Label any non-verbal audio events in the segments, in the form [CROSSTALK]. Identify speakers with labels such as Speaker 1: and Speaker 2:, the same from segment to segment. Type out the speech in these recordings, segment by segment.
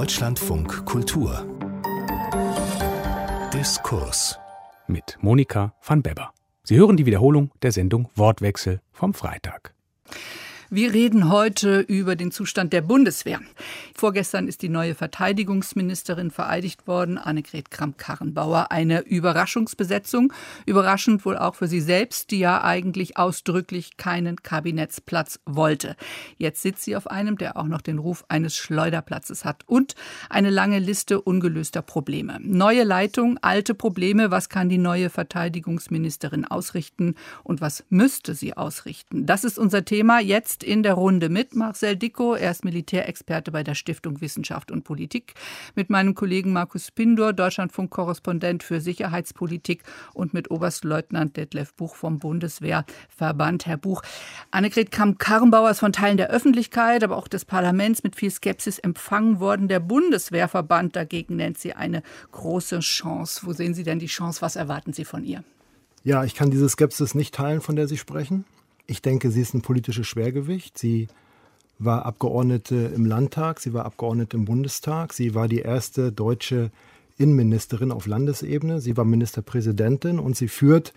Speaker 1: Deutschlandfunk Kultur Diskurs
Speaker 2: mit Monika van Beber. Sie hören die Wiederholung der Sendung Wortwechsel vom Freitag.
Speaker 3: Wir reden heute über den Zustand der Bundeswehr. Vorgestern ist die neue Verteidigungsministerin vereidigt worden, Annegret Kramp-Karrenbauer. Eine Überraschungsbesetzung. Überraschend wohl auch für sie selbst, die ja eigentlich ausdrücklich keinen Kabinettsplatz wollte. Jetzt sitzt sie auf einem, der auch noch den Ruf eines Schleuderplatzes hat und eine lange Liste ungelöster Probleme. Neue Leitung, alte Probleme. Was kann die neue Verteidigungsministerin ausrichten und was müsste sie ausrichten? Das ist unser Thema jetzt jetzt in der Runde mit Marcel Dicko. Er ist Militärexperte bei der Stiftung Wissenschaft und Politik. Mit meinem Kollegen Markus Pindor, Deutschlandfunk-Korrespondent für Sicherheitspolitik. Und mit Oberstleutnant Detlef Buch vom Bundeswehrverband. Herr Buch, Annegret Kamp-Karrenbauer ist von Teilen der Öffentlichkeit, aber auch des Parlaments mit viel Skepsis empfangen worden. Der Bundeswehrverband dagegen nennt sie eine große Chance. Wo sehen Sie denn die Chance? Was erwarten Sie von ihr?
Speaker 4: Ja, ich kann diese Skepsis nicht teilen, von der Sie sprechen. Ich denke, sie ist ein politisches Schwergewicht. Sie war Abgeordnete im Landtag, sie war Abgeordnete im Bundestag, sie war die erste deutsche Innenministerin auf Landesebene, sie war Ministerpräsidentin und sie führt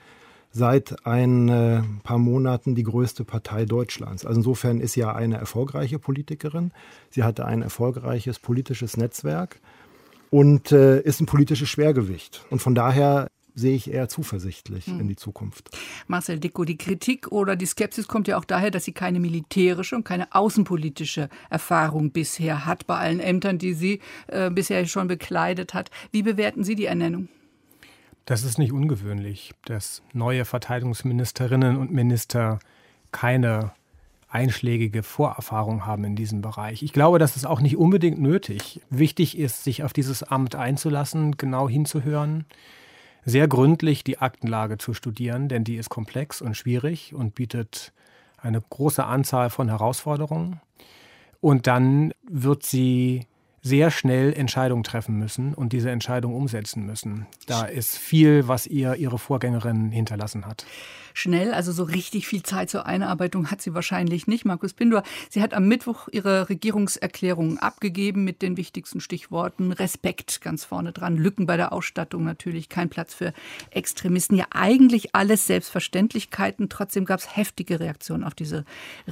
Speaker 4: seit ein äh, paar Monaten die größte Partei Deutschlands. Also insofern ist sie ja eine erfolgreiche Politikerin. Sie hatte ein erfolgreiches politisches Netzwerk und äh, ist ein politisches Schwergewicht. Und von daher sehe ich eher zuversichtlich hm. in die Zukunft.
Speaker 3: Marcel Dicko, die Kritik oder die Skepsis kommt ja auch daher, dass sie keine militärische und keine außenpolitische Erfahrung bisher hat bei allen Ämtern, die sie äh, bisher schon bekleidet hat. Wie bewerten Sie die Ernennung?
Speaker 5: Das ist nicht ungewöhnlich, dass neue Verteidigungsministerinnen und Minister keine einschlägige Vorerfahrung haben in diesem Bereich. Ich glaube, das ist auch nicht unbedingt nötig. Wichtig ist, sich auf dieses Amt einzulassen, genau hinzuhören sehr gründlich die Aktenlage zu studieren, denn die ist komplex und schwierig und bietet eine große Anzahl von Herausforderungen. Und dann wird sie sehr schnell Entscheidungen treffen müssen und diese Entscheidung umsetzen müssen. Da ist viel, was ihr ihre Vorgängerin hinterlassen hat.
Speaker 3: Schnell, also so richtig viel Zeit zur Einarbeitung hat sie wahrscheinlich nicht. Markus Pindor, sie hat am Mittwoch ihre Regierungserklärung abgegeben mit den wichtigsten Stichworten Respekt ganz vorne dran, Lücken bei der Ausstattung natürlich, kein Platz für Extremisten. Ja, eigentlich alles Selbstverständlichkeiten. Trotzdem gab es heftige Reaktionen auf diese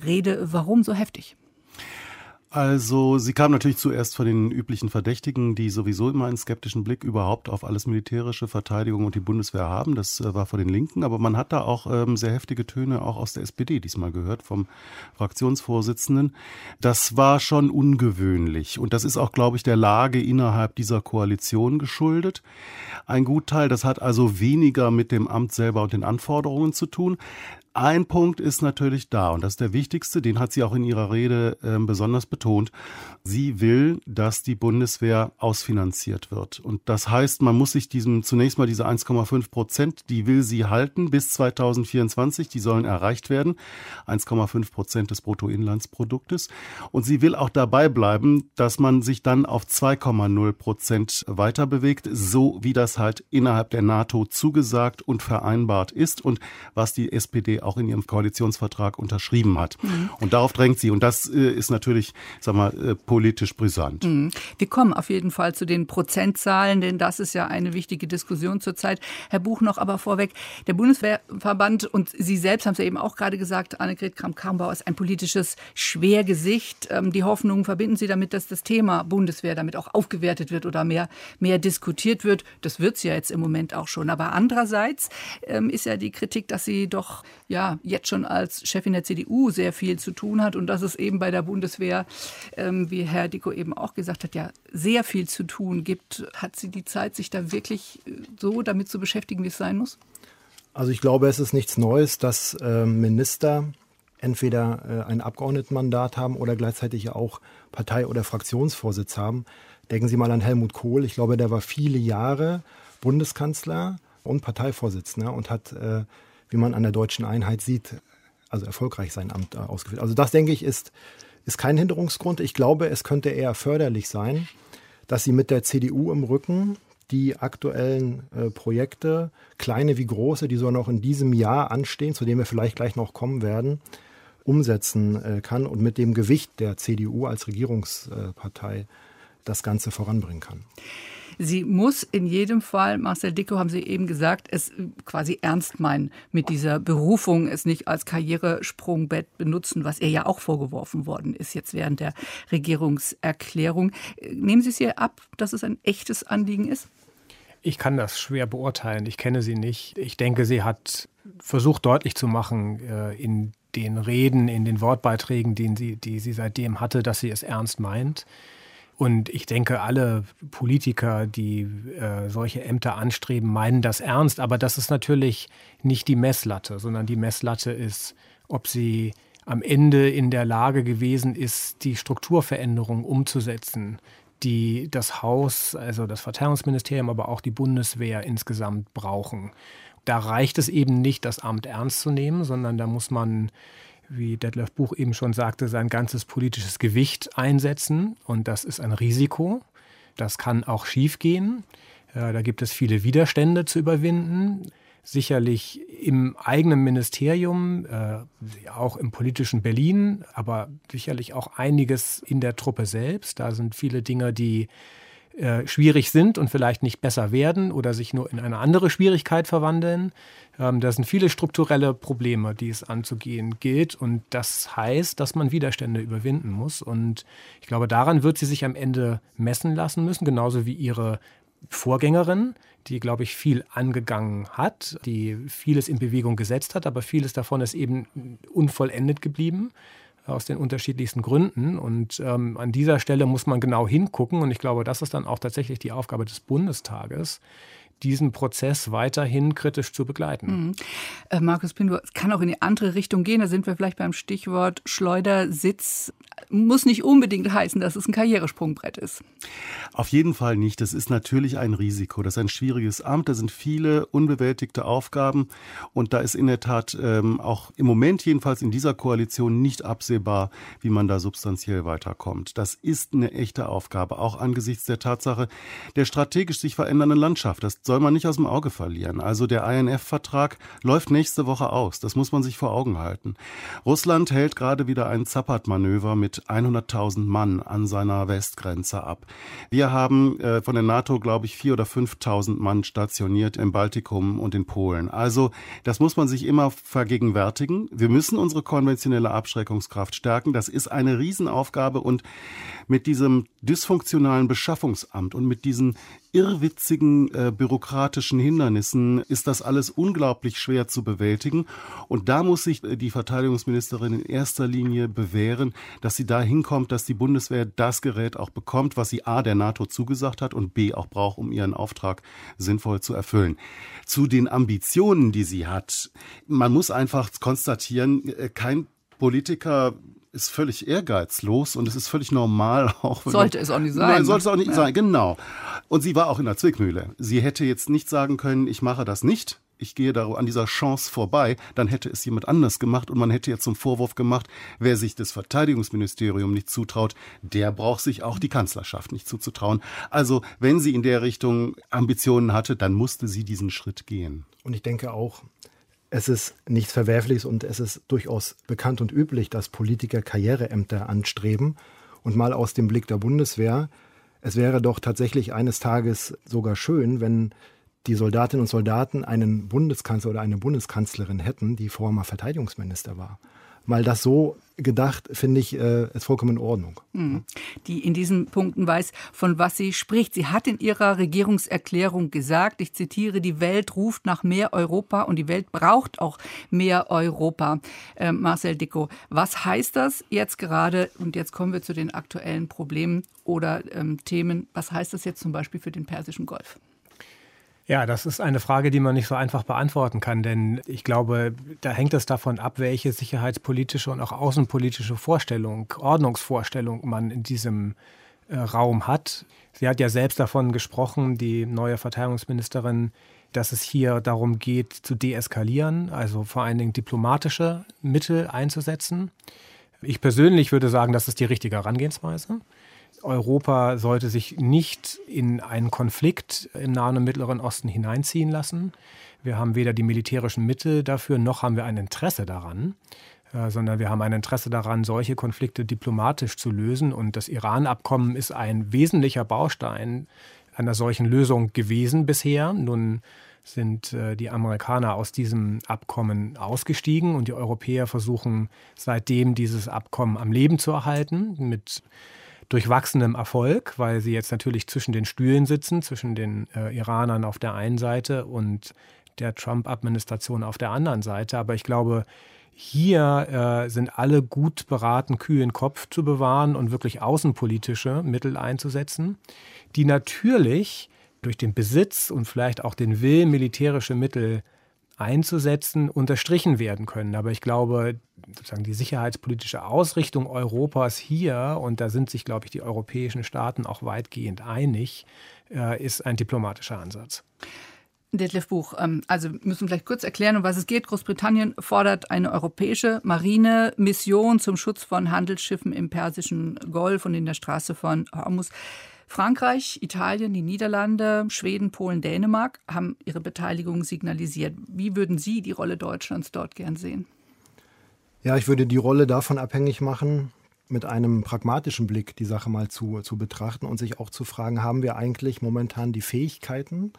Speaker 3: Rede. Warum so heftig?
Speaker 6: Also sie kam natürlich zuerst von den üblichen Verdächtigen, die sowieso immer einen skeptischen Blick überhaupt auf alles militärische Verteidigung und die Bundeswehr haben. Das äh, war von den Linken, aber man hat da auch ähm, sehr heftige Töne auch aus der SPD diesmal gehört vom Fraktionsvorsitzenden. Das war schon ungewöhnlich und das ist auch, glaube ich, der Lage innerhalb dieser Koalition geschuldet. Ein Gutteil, das hat also weniger mit dem Amt selber und den Anforderungen zu tun. Ein Punkt ist natürlich da und das ist der wichtigste, den hat sie auch in ihrer Rede äh, besonders betont. Sie will, dass die Bundeswehr ausfinanziert wird. Und das heißt, man muss sich diesem zunächst mal diese 1,5 Prozent, die will sie halten bis 2024, die sollen erreicht werden. 1,5 Prozent des Bruttoinlandsproduktes. Und sie will auch dabei bleiben, dass man sich dann auf 2,0 Prozent weiter bewegt, so wie das halt innerhalb der NATO zugesagt und vereinbart ist und was die SPD auch in ihrem Koalitionsvertrag unterschrieben hat. Mhm. Und darauf drängt sie. Und das äh, ist natürlich, sag mal, äh, politisch brisant. Mhm.
Speaker 3: Wir kommen auf jeden Fall zu den Prozentzahlen, denn das ist ja eine wichtige Diskussion zurzeit. Herr Buch noch aber vorweg, der Bundeswehrverband und Sie selbst haben es ja eben auch gerade gesagt, Annegret Kramp-Karrenbauer ist ein politisches Schwergesicht. Ähm, die Hoffnungen verbinden Sie damit, dass das Thema Bundeswehr damit auch aufgewertet wird oder mehr, mehr diskutiert wird. Das wird es ja jetzt im Moment auch schon. Aber andererseits ähm, ist ja die Kritik, dass Sie doch ja jetzt schon als Chefin der CDU sehr viel zu tun hat und dass es eben bei der Bundeswehr, ähm, wie Herr Dicko eben auch gesagt hat, ja sehr viel zu tun gibt. Hat sie die Zeit, sich da wirklich äh, so damit zu beschäftigen, wie es sein muss?
Speaker 4: Also ich glaube, es ist nichts Neues, dass äh, Minister entweder äh, ein Abgeordnetenmandat haben oder gleichzeitig auch Partei- oder Fraktionsvorsitz haben. Denken Sie mal an Helmut Kohl. Ich glaube, der war viele Jahre Bundeskanzler und Parteivorsitzender und hat äh, wie man an der deutschen Einheit sieht, also erfolgreich sein Amt äh, ausgeführt. Also das, denke ich, ist, ist kein Hinderungsgrund. Ich glaube, es könnte eher förderlich sein, dass sie mit der CDU im Rücken die aktuellen äh, Projekte, kleine wie große, die so noch in diesem Jahr anstehen, zu denen wir vielleicht gleich noch kommen werden, umsetzen äh, kann und mit dem Gewicht der CDU als Regierungspartei das Ganze voranbringen kann.
Speaker 3: Sie muss in jedem Fall, Marcel Dicko haben Sie eben gesagt, es quasi ernst meinen mit dieser Berufung, es nicht als Karrieresprungbett benutzen, was ihr ja auch vorgeworfen worden ist jetzt während der Regierungserklärung. Nehmen Sie es ihr ab, dass es ein echtes Anliegen ist?
Speaker 5: Ich kann das schwer beurteilen. Ich kenne sie nicht. Ich denke, sie hat versucht deutlich zu machen äh, in den Reden, in den Wortbeiträgen, die sie, die sie seitdem hatte, dass sie es ernst meint. Und ich denke, alle Politiker, die äh, solche Ämter anstreben, meinen das ernst. Aber das ist natürlich nicht die Messlatte, sondern die Messlatte ist, ob sie am Ende in der Lage gewesen ist, die Strukturveränderung umzusetzen, die das Haus, also das Verteidigungsministerium, aber auch die Bundeswehr insgesamt brauchen. Da reicht es eben nicht, das Amt ernst zu nehmen, sondern da muss man wie Detlef Buch eben schon sagte, sein ganzes politisches Gewicht einsetzen. Und das ist ein Risiko. Das kann auch schiefgehen. Da gibt es viele Widerstände zu überwinden. Sicherlich im eigenen Ministerium, äh, auch im politischen Berlin, aber sicherlich auch einiges in der Truppe selbst. Da sind viele Dinge, die äh, schwierig sind und vielleicht nicht besser werden oder sich nur in eine andere Schwierigkeit verwandeln. Ähm, da sind viele strukturelle Probleme, die es anzugehen gilt. Und das heißt, dass man Widerstände überwinden muss. Und ich glaube, daran wird sie sich am Ende messen lassen müssen, genauso wie ihre Vorgängerin, die, glaube ich, viel angegangen hat, die vieles in Bewegung gesetzt hat, aber vieles davon ist eben unvollendet geblieben aus den unterschiedlichsten Gründen. Und ähm, an dieser Stelle muss man genau hingucken. Und ich glaube, das ist dann auch tatsächlich die Aufgabe des Bundestages, diesen Prozess weiterhin kritisch zu begleiten.
Speaker 3: Mhm. Äh, Markus Pindur, es kann auch in die andere Richtung gehen. Da sind wir vielleicht beim Stichwort Schleudersitz. Muss nicht unbedingt heißen, dass es ein Karrieresprungbrett ist.
Speaker 6: Auf jeden Fall nicht. Das ist natürlich ein Risiko. Das ist ein schwieriges Amt. Da sind viele unbewältigte Aufgaben. Und da ist in der Tat ähm, auch im Moment jedenfalls in dieser Koalition nicht absehbar, wie man da substanziell weiterkommt. Das ist eine echte Aufgabe, auch angesichts der Tatsache der strategisch sich verändernden Landschaft. Das soll man nicht aus dem Auge verlieren. Also der INF-Vertrag läuft nächste Woche aus. Das muss man sich vor Augen halten. Russland hält gerade wieder ein Zappert-Manöver mit 100.000 Mann an seiner Westgrenze ab. Wir haben äh, von der NATO, glaube ich, 4.000 oder 5.000 Mann stationiert im Baltikum und in Polen. Also das muss man sich immer vergegenwärtigen. Wir müssen unsere konventionelle Abschreckungskraft stärken. Das ist eine Riesenaufgabe und mit diesem dysfunktionalen Beschaffungsamt und mit diesen irrwitzigen äh, bürokratischen Hindernissen ist das alles unglaublich schwer zu bewältigen. Und da muss sich äh, die Verteidigungsministerin in erster Linie bewähren, dass sie da hinkommt, dass die Bundeswehr das Gerät auch bekommt, was sie A der NATO zugesagt hat und B auch braucht, um ihren Auftrag sinnvoll zu erfüllen. Zu den Ambitionen, die sie hat. Man muss einfach konstatieren, äh, kein Politiker ist völlig ehrgeizlos und es ist völlig normal [LAUGHS] auch.
Speaker 3: Sollte es auch nicht sein.
Speaker 6: Nein, sollte es auch nicht ja. sein, genau. Und sie war auch in der Zwickmühle. Sie hätte jetzt nicht sagen können, ich mache das nicht. Ich gehe da an dieser Chance vorbei, dann hätte es jemand anders gemacht und man hätte jetzt zum Vorwurf gemacht, wer sich das Verteidigungsministerium nicht zutraut, der braucht sich auch die Kanzlerschaft nicht zuzutrauen. Also, wenn sie in der Richtung Ambitionen hatte, dann musste sie diesen Schritt gehen.
Speaker 4: Und ich denke auch, es ist nichts Verwerfliches und es ist durchaus bekannt und üblich, dass Politiker Karriereämter anstreben. Und mal aus dem Blick der Bundeswehr, es wäre doch tatsächlich eines Tages sogar schön, wenn die Soldatinnen und Soldaten einen Bundeskanzler oder eine Bundeskanzlerin hätten, die vorher mal Verteidigungsminister war mal das so gedacht, finde ich, äh, ist vollkommen in Ordnung. Mhm.
Speaker 3: Die in diesen Punkten weiß, von was sie spricht. Sie hat in ihrer Regierungserklärung gesagt, ich zitiere, die Welt ruft nach mehr Europa und die Welt braucht auch mehr Europa. Äh, Marcel Dicko, was heißt das jetzt gerade? Und jetzt kommen wir zu den aktuellen Problemen oder ähm, Themen. Was heißt das jetzt zum Beispiel für den Persischen Golf?
Speaker 5: Ja, das ist eine Frage, die man nicht so einfach beantworten kann, denn ich glaube, da hängt es davon ab, welche sicherheitspolitische und auch außenpolitische Vorstellung, Ordnungsvorstellung man in diesem äh, Raum hat. Sie hat ja selbst davon gesprochen, die neue Verteidigungsministerin, dass es hier darum geht, zu deeskalieren, also vor allen Dingen diplomatische Mittel einzusetzen. Ich persönlich würde sagen, das ist die richtige Herangehensweise. Europa sollte sich nicht in einen Konflikt im Nahen und Mittleren Osten hineinziehen lassen. Wir haben weder die militärischen Mittel dafür, noch haben wir ein Interesse daran. äh, sondern wir haben ein Interesse daran, solche Konflikte diplomatisch zu lösen. Und das Iran-Abkommen ist ein wesentlicher Baustein einer solchen Lösung gewesen bisher. Nun sind äh, die Amerikaner aus diesem Abkommen ausgestiegen und die Europäer versuchen seitdem dieses Abkommen am Leben zu erhalten mit durchwachsenem Erfolg, weil sie jetzt natürlich zwischen den Stühlen sitzen, zwischen den äh, Iranern auf der einen Seite und der Trump-Administration auf der anderen Seite. Aber ich glaube, hier äh, sind alle gut beraten, kühlen Kopf zu bewahren und wirklich außenpolitische Mittel einzusetzen, die natürlich durch den Besitz und vielleicht auch den Willen, militärische Mittel einzusetzen, unterstrichen werden können. Aber ich glaube, sozusagen die sicherheitspolitische Ausrichtung Europas hier, und da sind sich, glaube ich, die europäischen Staaten auch weitgehend einig, äh, ist ein diplomatischer Ansatz.
Speaker 3: Detlef Buch, ähm, also müssen vielleicht kurz erklären, um was es geht. Großbritannien fordert eine europäische Marinemission zum Schutz von Handelsschiffen im Persischen Golf und in der Straße von Hormuz. Frankreich, Italien, die Niederlande, Schweden, Polen, Dänemark haben ihre Beteiligung signalisiert. Wie würden Sie die Rolle Deutschlands dort gern sehen?
Speaker 4: Ja, ich würde die Rolle davon abhängig machen, mit einem pragmatischen Blick die Sache mal zu, zu betrachten und sich auch zu fragen, haben wir eigentlich momentan die Fähigkeiten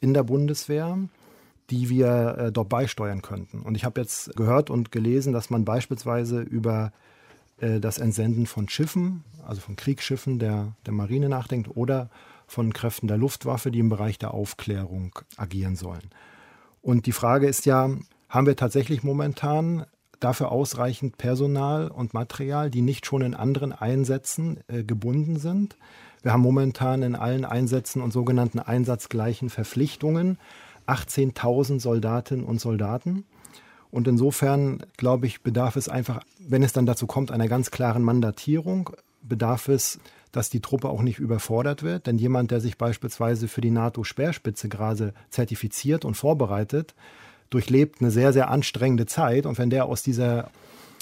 Speaker 4: in der Bundeswehr, die wir äh, dort beisteuern könnten. Und ich habe jetzt gehört und gelesen, dass man beispielsweise über äh, das Entsenden von Schiffen, also von Kriegsschiffen der, der Marine nachdenkt oder von Kräften der Luftwaffe, die im Bereich der Aufklärung agieren sollen. Und die Frage ist ja, haben wir tatsächlich momentan dafür ausreichend Personal und Material, die nicht schon in anderen Einsätzen äh, gebunden sind? Wir haben momentan in allen Einsätzen und sogenannten einsatzgleichen Verpflichtungen 18.000 Soldatinnen und Soldaten. Und insofern, glaube ich, bedarf es einfach, wenn es dann dazu kommt, einer ganz klaren Mandatierung, bedarf es, dass die Truppe auch nicht überfordert wird. Denn jemand, der sich beispielsweise für die NATO-Speerspitze gerade zertifiziert und vorbereitet, durchlebt eine sehr, sehr anstrengende Zeit. Und wenn der aus dieser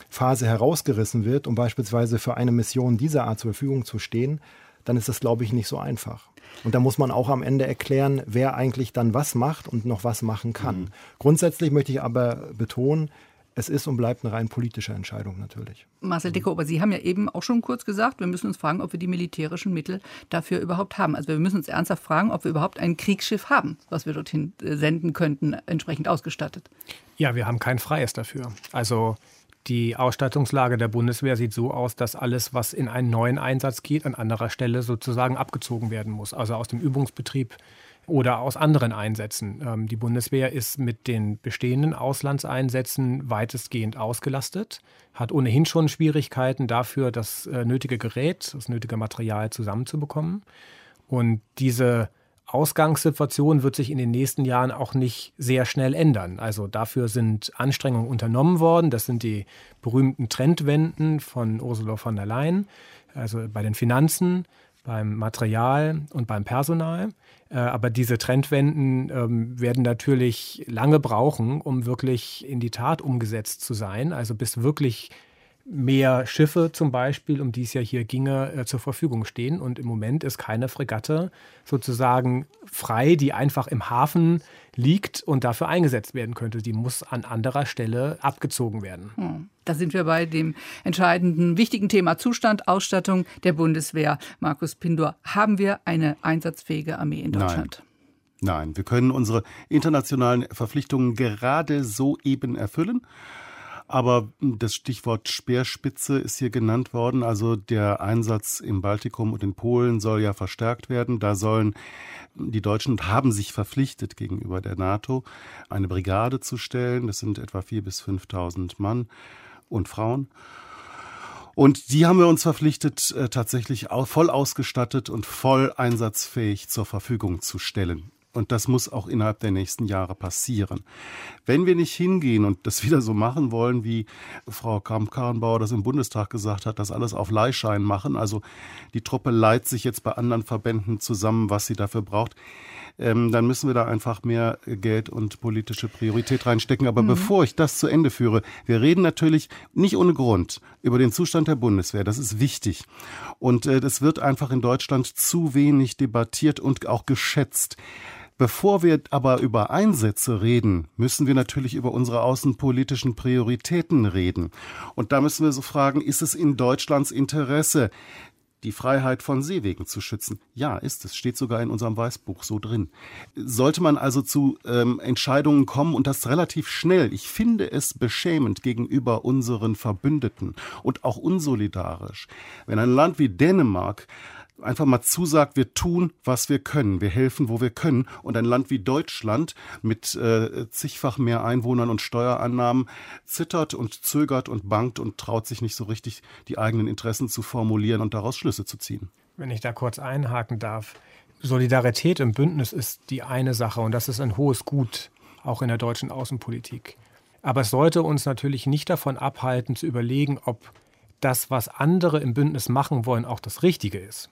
Speaker 4: Phase herausgerissen wird, um beispielsweise für eine Mission dieser Art zur Verfügung zu stehen, dann ist das, glaube ich, nicht so einfach. Und da muss man auch am Ende erklären, wer eigentlich dann was macht und noch was machen kann. Mhm. Grundsätzlich möchte ich aber betonen, es ist und bleibt eine rein politische Entscheidung natürlich.
Speaker 3: Marcel Decker, aber Sie haben ja eben auch schon kurz gesagt, wir müssen uns fragen, ob wir die militärischen Mittel dafür überhaupt haben. Also wir müssen uns ernsthaft fragen, ob wir überhaupt ein Kriegsschiff haben, was wir dorthin äh, senden könnten, entsprechend ausgestattet.
Speaker 5: Ja, wir haben kein freies dafür. Also die Ausstattungslage der Bundeswehr sieht so aus, dass alles, was in einen neuen Einsatz geht, an anderer Stelle sozusagen abgezogen werden muss. Also aus dem Übungsbetrieb oder aus anderen Einsätzen. Ähm, die Bundeswehr ist mit den bestehenden Auslandseinsätzen weitestgehend ausgelastet, hat ohnehin schon Schwierigkeiten dafür, das äh, nötige Gerät, das nötige Material zusammenzubekommen. Und diese Ausgangssituation wird sich in den nächsten Jahren auch nicht sehr schnell ändern. Also dafür sind Anstrengungen unternommen worden. Das sind die berühmten Trendwenden von Ursula von der Leyen, also bei den Finanzen, beim Material und beim Personal. Äh, aber diese Trendwenden ähm, werden natürlich lange brauchen, um wirklich in die Tat umgesetzt zu sein. Also bis wirklich mehr Schiffe zum Beispiel, um die es ja hier ginge, äh, zur Verfügung stehen. Und im Moment ist keine Fregatte sozusagen frei, die einfach im Hafen liegt und dafür eingesetzt werden könnte. Die muss an anderer Stelle abgezogen werden. Hm.
Speaker 3: Da sind wir bei dem entscheidenden, wichtigen Thema Zustand, Ausstattung der Bundeswehr. Markus Pindor, haben wir eine einsatzfähige Armee in Deutschland?
Speaker 6: Nein. Nein, wir können unsere internationalen Verpflichtungen gerade so eben erfüllen. Aber das Stichwort Speerspitze ist hier genannt worden. Also der Einsatz im Baltikum und in Polen soll ja verstärkt werden. Da sollen die Deutschen haben sich verpflichtet gegenüber der NATO, eine Brigade zu stellen. Das sind etwa 4.000 bis 5.000 Mann und Frauen. Und die haben wir uns verpflichtet, äh, tatsächlich voll ausgestattet und voll einsatzfähig zur Verfügung zu stellen. Und das muss auch innerhalb der nächsten Jahre passieren. Wenn wir nicht hingehen und das [LAUGHS] wieder so machen wollen, wie Frau Kramp-Karrenbauer das im Bundestag gesagt hat, das alles auf Leihschein machen, also die Truppe leiht sich jetzt bei anderen Verbänden zusammen, was sie dafür braucht, ähm, dann müssen wir da einfach mehr Geld und politische Priorität reinstecken. Aber mhm. bevor ich das zu Ende führe, wir reden natürlich nicht ohne Grund über den Zustand der Bundeswehr. Das ist wichtig. Und äh, das wird einfach in Deutschland zu wenig debattiert und auch geschätzt. Bevor wir aber über Einsätze reden, müssen wir natürlich über unsere außenpolitischen Prioritäten reden. Und da müssen wir so fragen, ist es in Deutschlands Interesse, die Freiheit von Seewegen zu schützen. Ja, ist es. Steht sogar in unserem Weißbuch so drin. Sollte man also zu ähm, Entscheidungen kommen und das relativ schnell, ich finde es beschämend gegenüber unseren Verbündeten und auch unsolidarisch, wenn ein Land wie Dänemark einfach mal zusagt, wir tun, was wir können, wir helfen, wo wir können. Und ein Land wie Deutschland mit äh, zigfach mehr Einwohnern und Steuerannahmen zittert und zögert und bangt und traut sich nicht so richtig, die eigenen Interessen zu formulieren und daraus Schlüsse zu ziehen.
Speaker 5: Wenn ich da kurz einhaken darf. Solidarität im Bündnis ist die eine Sache und das ist ein hohes Gut, auch in der deutschen Außenpolitik. Aber es sollte uns natürlich nicht davon abhalten, zu überlegen, ob das, was andere im Bündnis machen wollen, auch das Richtige ist.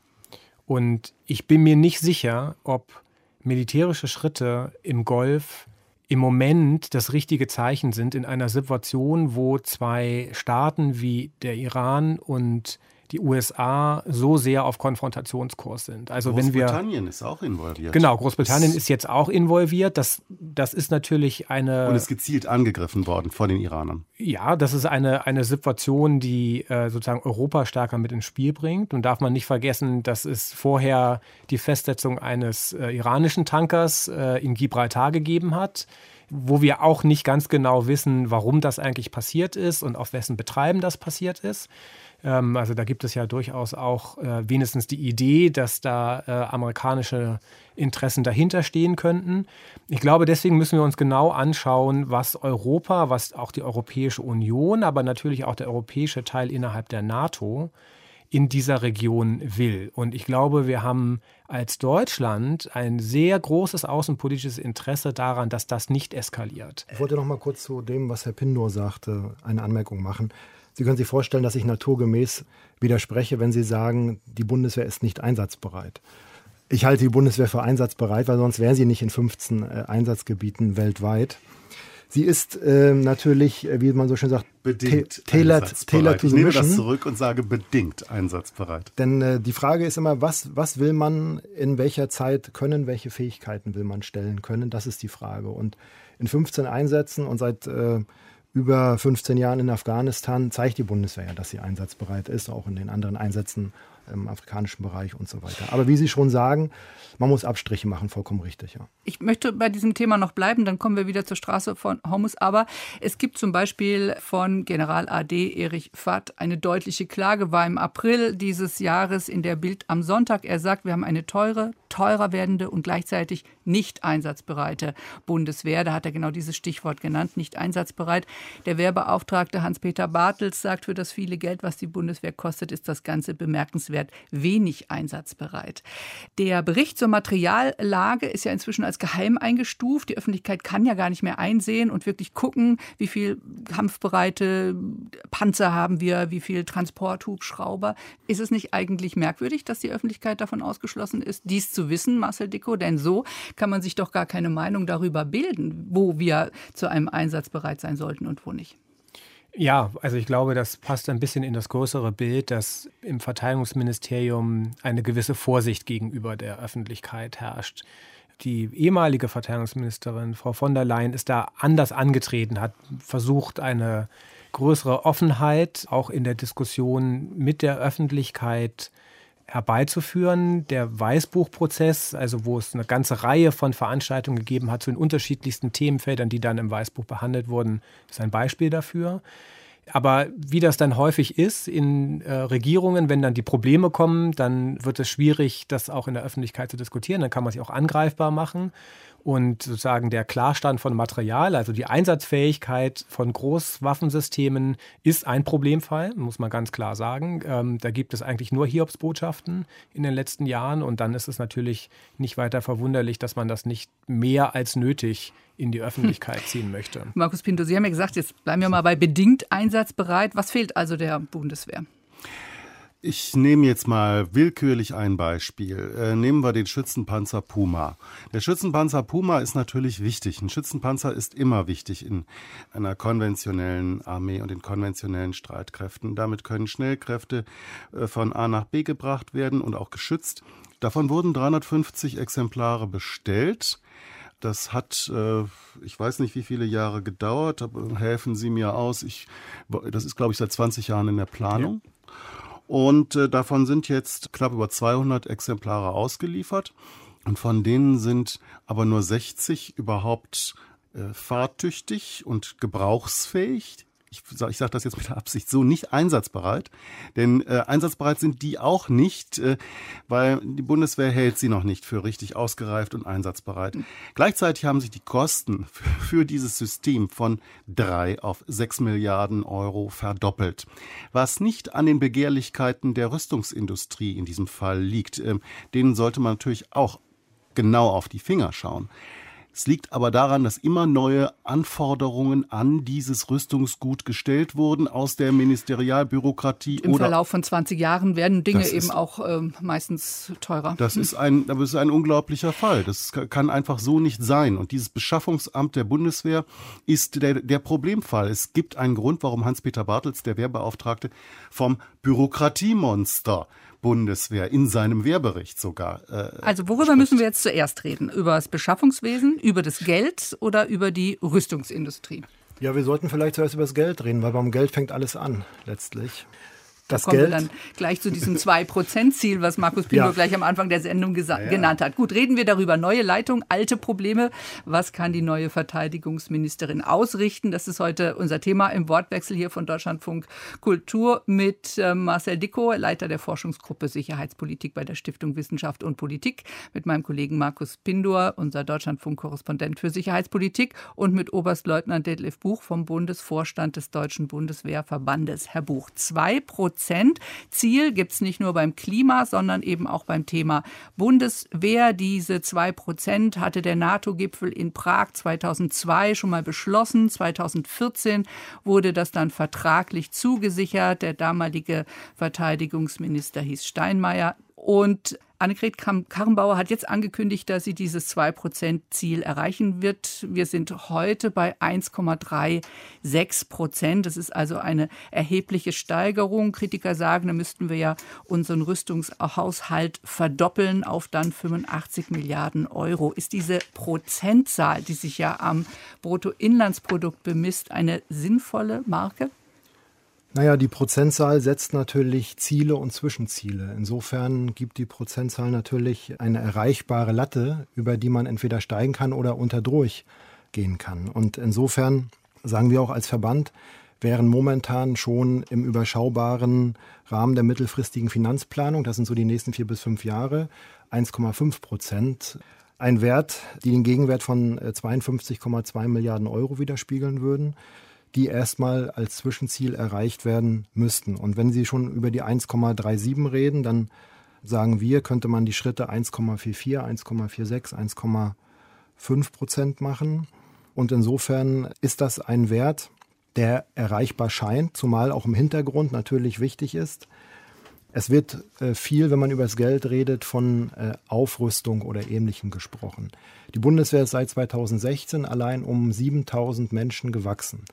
Speaker 5: Und ich bin mir nicht sicher, ob militärische Schritte im Golf im Moment das richtige Zeichen sind in einer Situation, wo zwei Staaten wie der Iran und die USA so sehr auf Konfrontationskurs sind.
Speaker 6: Also Großbritannien wenn wir, ist auch involviert.
Speaker 5: Genau, Großbritannien das ist jetzt auch involviert. Das, das ist natürlich eine.
Speaker 6: Und ist gezielt angegriffen worden von den Iranern.
Speaker 5: Ja, das ist eine, eine Situation, die äh, sozusagen Europa stärker mit ins Spiel bringt. Und darf man nicht vergessen, dass es vorher die Festsetzung eines äh, iranischen Tankers äh, in Gibraltar gegeben hat wo wir auch nicht ganz genau wissen, warum das eigentlich passiert ist und auf wessen Betreiben das passiert ist. Ähm, also da gibt es ja durchaus auch äh, wenigstens die Idee, dass da äh, amerikanische Interessen dahinter stehen könnten. Ich glaube, deswegen müssen wir uns genau anschauen, was Europa, was auch die Europäische Union, aber natürlich auch der europäische Teil innerhalb der NATO in dieser Region will. Und ich glaube, wir haben als Deutschland ein sehr großes außenpolitisches Interesse daran, dass das nicht eskaliert.
Speaker 4: Ich wollte noch mal kurz zu dem, was Herr Pindor sagte, eine Anmerkung machen. Sie können sich vorstellen, dass ich naturgemäß widerspreche, wenn Sie sagen, die Bundeswehr ist nicht einsatzbereit. Ich halte die Bundeswehr für einsatzbereit, weil sonst wäre sie nicht in 15 äh, Einsatzgebieten weltweit. Sie ist äh, natürlich, wie man so schön sagt,
Speaker 6: bedingt tailored, tailored to the Ich nehme das zurück und sage bedingt einsatzbereit.
Speaker 4: Denn äh, die Frage ist immer, was, was will man in welcher Zeit können, welche Fähigkeiten will man stellen können? Das ist die Frage. Und in 15 Einsätzen und seit äh, über 15 Jahren in Afghanistan zeigt die Bundeswehr ja, dass sie einsatzbereit ist, auch in den anderen Einsätzen im afrikanischen Bereich und so weiter. Aber wie Sie schon sagen, man muss Abstriche machen, vollkommen richtig. Ja.
Speaker 3: Ich möchte bei diesem Thema noch bleiben, dann kommen wir wieder zur Straße von Hormus. Aber es gibt zum Beispiel von General AD Erich Fatt eine deutliche Klage, war im April dieses Jahres in der Bild am Sonntag. Er sagt, wir haben eine teure, teurer werdende und gleichzeitig nicht einsatzbereite Bundeswehr. Da hat er genau dieses Stichwort genannt, nicht einsatzbereit. Der Wehrbeauftragte Hans-Peter Bartels sagt, für das viele Geld, was die Bundeswehr kostet, ist das Ganze bemerkenswert wenig einsatzbereit. Der Bericht zur Materiallage ist ja inzwischen als geheim eingestuft. Die Öffentlichkeit kann ja gar nicht mehr einsehen und wirklich gucken, wie viel kampfbereite Panzer haben wir, wie viel Transporthubschrauber. Ist es nicht eigentlich merkwürdig, dass die Öffentlichkeit davon ausgeschlossen ist, dies zu wissen, Marcel Dicko? Denn so kann man sich doch gar keine Meinung darüber bilden, wo wir zu einem Einsatz bereit sein sollten und wo nicht.
Speaker 5: Ja, also ich glaube, das passt ein bisschen in das größere Bild, dass im Verteidigungsministerium eine gewisse Vorsicht gegenüber der Öffentlichkeit herrscht. Die ehemalige Verteidigungsministerin, Frau von der Leyen, ist da anders angetreten, hat versucht, eine größere Offenheit auch in der Diskussion mit der Öffentlichkeit herbeizuführen. Der Weißbuchprozess, also wo es eine ganze Reihe von Veranstaltungen gegeben hat zu den unterschiedlichsten Themenfeldern, die dann im Weißbuch behandelt wurden, ist ein Beispiel dafür. Aber wie das dann häufig ist in äh, Regierungen, wenn dann die Probleme kommen, dann wird es schwierig, das auch in der Öffentlichkeit zu diskutieren. Dann kann man sich auch angreifbar machen. Und sozusagen der Klarstand von Material, also die Einsatzfähigkeit von Großwaffensystemen, ist ein Problemfall, muss man ganz klar sagen. Ähm, da gibt es eigentlich nur Hiobsbotschaften in den letzten Jahren. Und dann ist es natürlich nicht weiter verwunderlich, dass man das nicht mehr als nötig in die Öffentlichkeit hm. ziehen möchte.
Speaker 3: Markus Pinto, Sie haben ja gesagt, jetzt bleiben wir mal bei bedingt einsatzbereit. Was fehlt also der Bundeswehr?
Speaker 6: Ich nehme jetzt mal willkürlich ein Beispiel. Äh, nehmen wir den Schützenpanzer Puma. Der Schützenpanzer Puma ist natürlich wichtig. Ein Schützenpanzer ist immer wichtig in einer konventionellen Armee und in konventionellen Streitkräften. Damit können Schnellkräfte äh, von A nach B gebracht werden und auch geschützt. Davon wurden 350 Exemplare bestellt. Das hat, äh, ich weiß nicht, wie viele Jahre gedauert, aber helfen Sie mir aus. Ich, das ist, glaube ich, seit 20 Jahren in der Planung. Ja. Und äh, davon sind jetzt knapp über 200 Exemplare ausgeliefert. Und von denen sind aber nur 60 überhaupt äh, fahrtüchtig und gebrauchsfähig ich sage ich sag das jetzt mit Absicht so, nicht einsatzbereit. Denn äh, einsatzbereit sind die auch nicht, äh, weil die Bundeswehr hält sie noch nicht für richtig ausgereift und einsatzbereit. Gleichzeitig haben sich die Kosten für, für dieses System von drei auf sechs Milliarden Euro verdoppelt. Was nicht an den Begehrlichkeiten der Rüstungsindustrie in diesem Fall liegt, äh, denen sollte man natürlich auch genau auf die Finger schauen. Es liegt aber daran, dass immer neue Anforderungen an dieses Rüstungsgut gestellt wurden aus der Ministerialbürokratie.
Speaker 3: Im Verlauf von 20 Jahren werden Dinge eben auch ähm, meistens teurer.
Speaker 6: Das ist, ein, das ist ein unglaublicher Fall. Das kann einfach so nicht sein. Und dieses Beschaffungsamt der Bundeswehr ist der, der Problemfall. Es gibt einen Grund, warum Hans-Peter Bartels, der Wehrbeauftragte, vom Bürokratiemonster Bundeswehr in seinem Wehrbericht sogar.
Speaker 3: Äh, also worüber spricht. müssen wir jetzt zuerst reden? Über das Beschaffungswesen, über das Geld oder über die Rüstungsindustrie?
Speaker 4: Ja, wir sollten vielleicht zuerst über das Geld reden, weil beim Geld fängt alles an letztlich.
Speaker 3: Das da kommen Geld. wir dann gleich zu diesem 2-Prozent-Ziel, was Markus Pinto ja. gleich am Anfang der Sendung ja, ja. genannt hat. Gut, reden wir darüber. Neue Leitung, alte Probleme. Was kann die neue Verteidigungsministerin ausrichten? Das ist heute unser Thema im Wortwechsel hier von Deutschlandfunk Kultur mit äh, Marcel Dicko, Leiter der Forschungsgruppe Sicherheitspolitik bei der Stiftung Wissenschaft und Politik, mit meinem Kollegen Markus Pindor, unser Deutschlandfunk-Korrespondent für Sicherheitspolitik und mit Oberstleutnant Detlef Buch vom Bundesvorstand des Deutschen Bundeswehrverbandes. Herr Buch, 2 Prozent Prozent. Ziel gibt es nicht nur beim Klima, sondern eben auch beim Thema Bundeswehr. Diese zwei Prozent hatte der NATO-Gipfel in Prag 2002 schon mal beschlossen. 2014 wurde das dann vertraglich zugesichert. Der damalige Verteidigungsminister hieß Steinmeier. Und Annegret Karrenbauer hat jetzt angekündigt, dass sie dieses 2-Prozent-Ziel erreichen wird. Wir sind heute bei 1,36 Prozent. Das ist also eine erhebliche Steigerung. Kritiker sagen, da müssten wir ja unseren Rüstungshaushalt verdoppeln auf dann 85 Milliarden Euro. Ist diese Prozentzahl, die sich ja am Bruttoinlandsprodukt bemisst, eine sinnvolle Marke?
Speaker 4: Naja, die Prozentzahl setzt natürlich Ziele und Zwischenziele. Insofern gibt die Prozentzahl natürlich eine erreichbare Latte, über die man entweder steigen kann oder unterdurch gehen kann. Und insofern sagen wir auch als Verband, wären momentan schon im überschaubaren Rahmen der mittelfristigen Finanzplanung, das sind so die nächsten vier bis fünf Jahre, 1,5 Prozent. Ein Wert, die den Gegenwert von 52,2 äh, Milliarden Euro widerspiegeln würden die erstmal als Zwischenziel erreicht werden müssten. Und wenn Sie schon über die 1,37 reden, dann sagen wir, könnte man die Schritte 1,44, 1,46, 1,5 Prozent machen. Und insofern ist das ein Wert, der erreichbar scheint, zumal auch im Hintergrund natürlich wichtig ist. Es wird äh, viel, wenn man über das Geld redet, von äh, Aufrüstung oder Ähnlichem gesprochen. Die Bundeswehr ist seit 2016 allein um 7000 Menschen gewachsen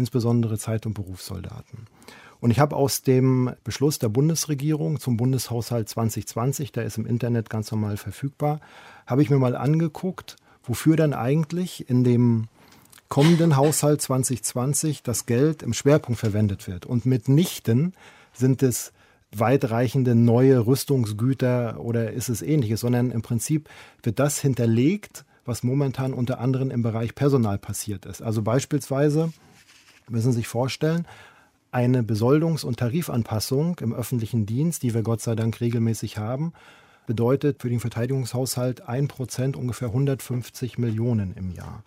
Speaker 4: insbesondere Zeit- und Berufssoldaten. Und ich habe aus dem Beschluss der Bundesregierung zum Bundeshaushalt 2020, der ist im Internet ganz normal verfügbar, habe ich mir mal angeguckt, wofür dann eigentlich in dem kommenden Haushalt 2020 das Geld im Schwerpunkt verwendet wird. Und mitnichten sind es weitreichende neue Rüstungsgüter oder ist es ähnliches, sondern im Prinzip wird das hinterlegt, was momentan unter anderem im Bereich Personal passiert ist. Also beispielsweise müssen Sie sich vorstellen, eine Besoldungs- und Tarifanpassung im öffentlichen Dienst, die wir Gott sei Dank regelmäßig haben, bedeutet für den Verteidigungshaushalt 1% ungefähr 150 Millionen im Jahr.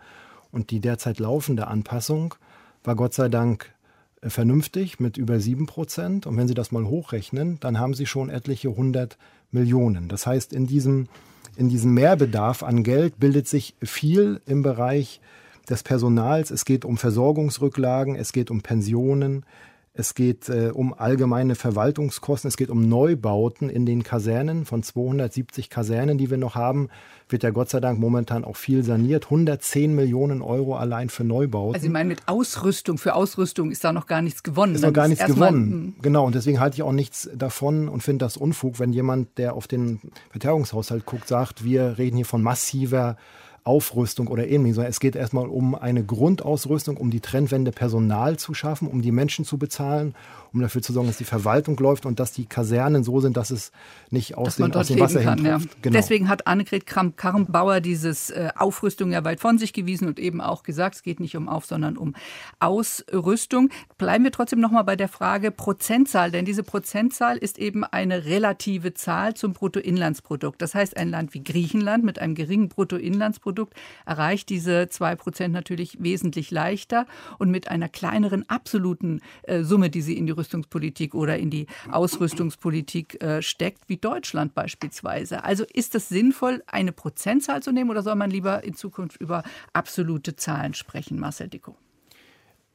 Speaker 4: Und die derzeit laufende Anpassung war Gott sei Dank äh, vernünftig mit über 7 Prozent. Und wenn Sie das mal hochrechnen, dann haben Sie schon etliche 100 Millionen. Das heißt, in diesem, in diesem Mehrbedarf an Geld bildet sich viel im Bereich des Personals, es geht um Versorgungsrücklagen, es geht um Pensionen, Es geht äh, um allgemeine Verwaltungskosten. Es geht um Neubauten in den Kasernen. Von 270 Kasernen, die wir noch haben, wird ja Gott sei Dank momentan auch viel saniert. 110 Millionen Euro allein für Neubauten.
Speaker 3: Also ich meine, mit Ausrüstung, für Ausrüstung ist da noch gar nichts gewonnen.
Speaker 4: Ist noch gar nichts gewonnen. Hm. Genau, und deswegen halte ich auch nichts davon und finde das Unfug, wenn jemand, der auf den Verteidigungshaushalt guckt, sagt, wir reden hier von massiver Aufrüstung oder ähnliches, sondern es geht erstmal um eine Grundausrüstung, um die Trendwende Personal zu schaffen, um die Menschen zu bezahlen, um dafür zu sorgen, dass die Verwaltung läuft und dass die Kasernen so sind, dass es nicht aus, dem, aus dem Wasser kann, ja.
Speaker 3: genau. Deswegen hat Annegret Kramp-Karrenbauer dieses äh, Aufrüstung ja weit von sich gewiesen und eben auch gesagt, es geht nicht um Auf, sondern um Ausrüstung. Bleiben wir trotzdem nochmal bei der Frage Prozentzahl, denn diese Prozentzahl ist eben eine relative Zahl zum Bruttoinlandsprodukt. Das heißt, ein Land wie Griechenland mit einem geringen Bruttoinlandsprodukt erreicht diese zwei Prozent natürlich wesentlich leichter und mit einer kleineren absoluten äh, Summe, die sie in die Rüstungspolitik oder in die Ausrüstungspolitik äh, steckt, wie Deutschland beispielsweise. Also ist es sinnvoll, eine Prozentzahl zu nehmen oder soll man lieber in Zukunft über absolute Zahlen sprechen, Marcel Dicko?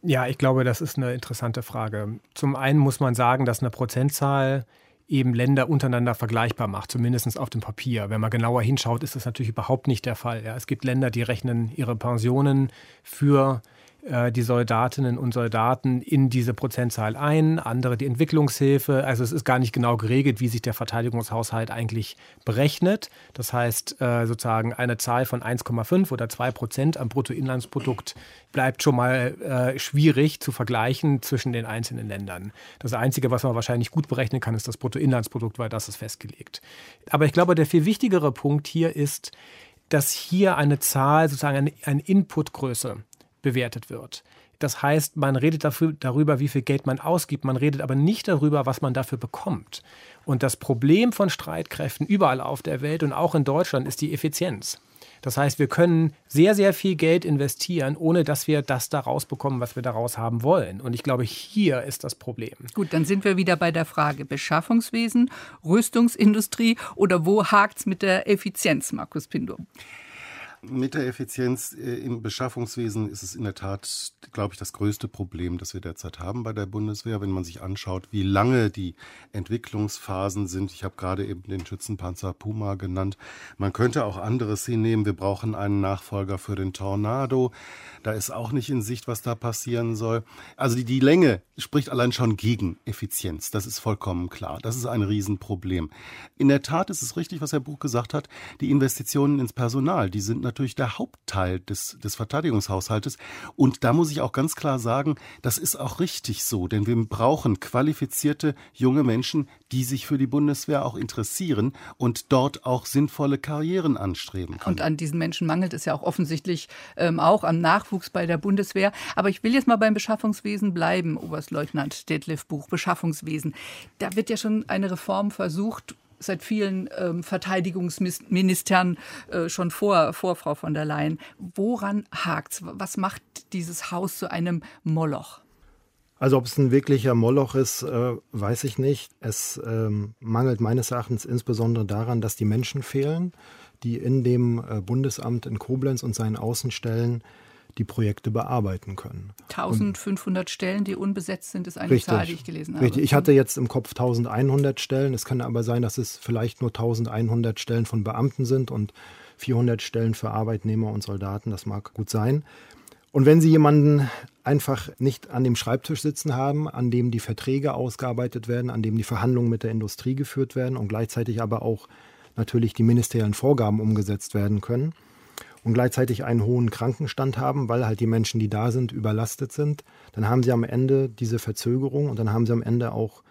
Speaker 5: Ja, ich glaube, das ist eine interessante Frage. Zum einen muss man sagen, dass eine Prozentzahl eben Länder untereinander vergleichbar macht, zumindest auf dem Papier. Wenn man genauer hinschaut, ist das natürlich überhaupt nicht der Fall. Ja, es gibt Länder, die rechnen ihre Pensionen für äh, die Soldatinnen und Soldaten in diese Prozentzahl ein, andere die Entwicklungshilfe. Also es ist gar nicht genau geregelt, wie sich der Verteidigungshaushalt eigentlich berechnet. Das heißt, äh, sozusagen eine Zahl von 1,5 oder 2 Prozent am Bruttoinlandsprodukt bleibt schon mal äh, schwierig zu vergleichen zwischen den einzelnen Ländern. Das Einzige, was man wahrscheinlich gut berechnen kann, ist das Bruttoinlandsprodukt, weil das ist festgelegt. Aber ich glaube, der viel wichtigere Punkt hier ist, dass hier eine Zahl, sozusagen eine, eine Inputgröße bewertet wird. Das heißt, man redet dafür, darüber, wie viel Geld man ausgibt, man redet aber nicht darüber, was man dafür bekommt. Und das Problem von Streitkräften überall auf der Welt und auch in Deutschland ist die Effizienz. Das heißt, wir können sehr, sehr viel Geld investieren, ohne dass wir das daraus bekommen, was wir daraus haben wollen. Und ich glaube, hier ist das Problem.
Speaker 3: Gut, dann sind wir wieder bei der Frage Beschaffungswesen, Rüstungsindustrie oder wo hakt es mit der Effizienz, Markus Pindur?
Speaker 6: Mit der Effizienz äh, im Beschaffungswesen ist es in der Tat, glaube ich, das größte Problem, das wir derzeit haben bei der Bundeswehr, wenn man sich anschaut, wie lange die Entwicklungsphasen sind. Ich habe gerade eben den Schützenpanzer Puma genannt. Man könnte auch anderes hinnehmen. Wir brauchen einen Nachfolger für den Tornado. Da ist auch nicht in Sicht, was da passieren soll. Also die, die Länge spricht allein schon gegen Effizienz. Das ist vollkommen klar. Das ist ein Riesenproblem. In der Tat ist es richtig, was Herr Buch gesagt hat. Die Investitionen ins Personal, die sind natürlich der Hauptteil des, des Verteidigungshaushaltes. Und da muss ich auch ganz klar sagen, das ist auch richtig so, denn wir brauchen qualifizierte junge Menschen, die sich für die Bundeswehr auch interessieren und dort auch sinnvolle Karrieren anstreben können.
Speaker 3: Und an diesen Menschen mangelt es ja auch offensichtlich ähm, auch am Nachwuchs bei der Bundeswehr. Aber ich will jetzt mal beim Beschaffungswesen bleiben, Oberstleutnant Detlef Buch, Beschaffungswesen. Da wird ja schon eine Reform versucht seit vielen ähm, Verteidigungsministern äh, schon vor, vor Frau von der Leyen. Woran hakt's? Was macht dieses Haus zu einem Moloch?
Speaker 4: Also ob es ein wirklicher Moloch ist, äh, weiß ich nicht. Es ähm, mangelt meines Erachtens insbesondere daran, dass die Menschen fehlen, die in dem äh, Bundesamt in Koblenz und seinen Außenstellen die Projekte bearbeiten können.
Speaker 3: 1500 und Stellen, die unbesetzt sind, ist eine richtig, Zahl, die ich gelesen habe.
Speaker 4: Richtig. Ich hatte jetzt im Kopf 1100 Stellen. Es kann aber sein, dass es vielleicht nur 1100 Stellen von Beamten sind und 400 Stellen für Arbeitnehmer und Soldaten. Das mag gut sein. Und wenn Sie jemanden einfach nicht an dem Schreibtisch sitzen haben, an dem die Verträge ausgearbeitet werden, an dem die Verhandlungen mit der Industrie geführt werden und gleichzeitig aber auch natürlich die ministeriellen Vorgaben umgesetzt werden können, und gleichzeitig einen hohen Krankenstand haben, weil halt die Menschen, die da sind, überlastet sind, dann haben sie am Ende diese Verzögerung und dann haben sie am Ende auch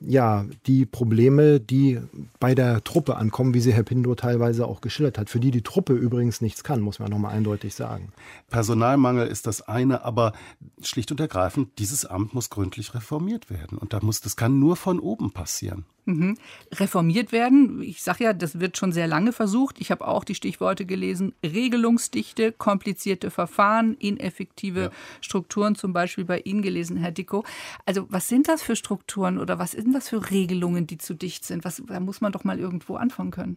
Speaker 4: ja, die Probleme, die bei der Truppe ankommen, wie sie Herr Pindur teilweise auch geschildert hat, für die die Truppe übrigens nichts kann, muss man nochmal eindeutig sagen.
Speaker 6: Personalmangel ist das eine, aber schlicht und ergreifend, dieses Amt muss gründlich reformiert werden. Und da muss, das kann nur von oben passieren.
Speaker 3: Mhm. Reformiert werden. Ich sage ja, das wird schon sehr lange versucht. Ich habe auch die Stichworte gelesen. Regelungsdichte, komplizierte Verfahren, ineffektive ja. Strukturen, zum Beispiel bei Ihnen gelesen, Herr Dicko. Also was sind das für Strukturen oder was sind das für Regelungen, die zu dicht sind? Was, da muss man doch mal irgendwo anfangen können.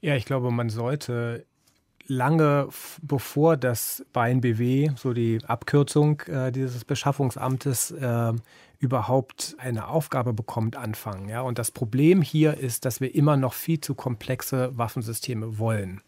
Speaker 5: Ja, ich glaube, man sollte lange bevor das BNBW, so die Abkürzung äh, dieses Beschaffungsamtes, äh, überhaupt eine Aufgabe bekommt, anfangen. Ja? Und das Problem hier ist, dass wir immer noch viel zu komplexe Waffensysteme wollen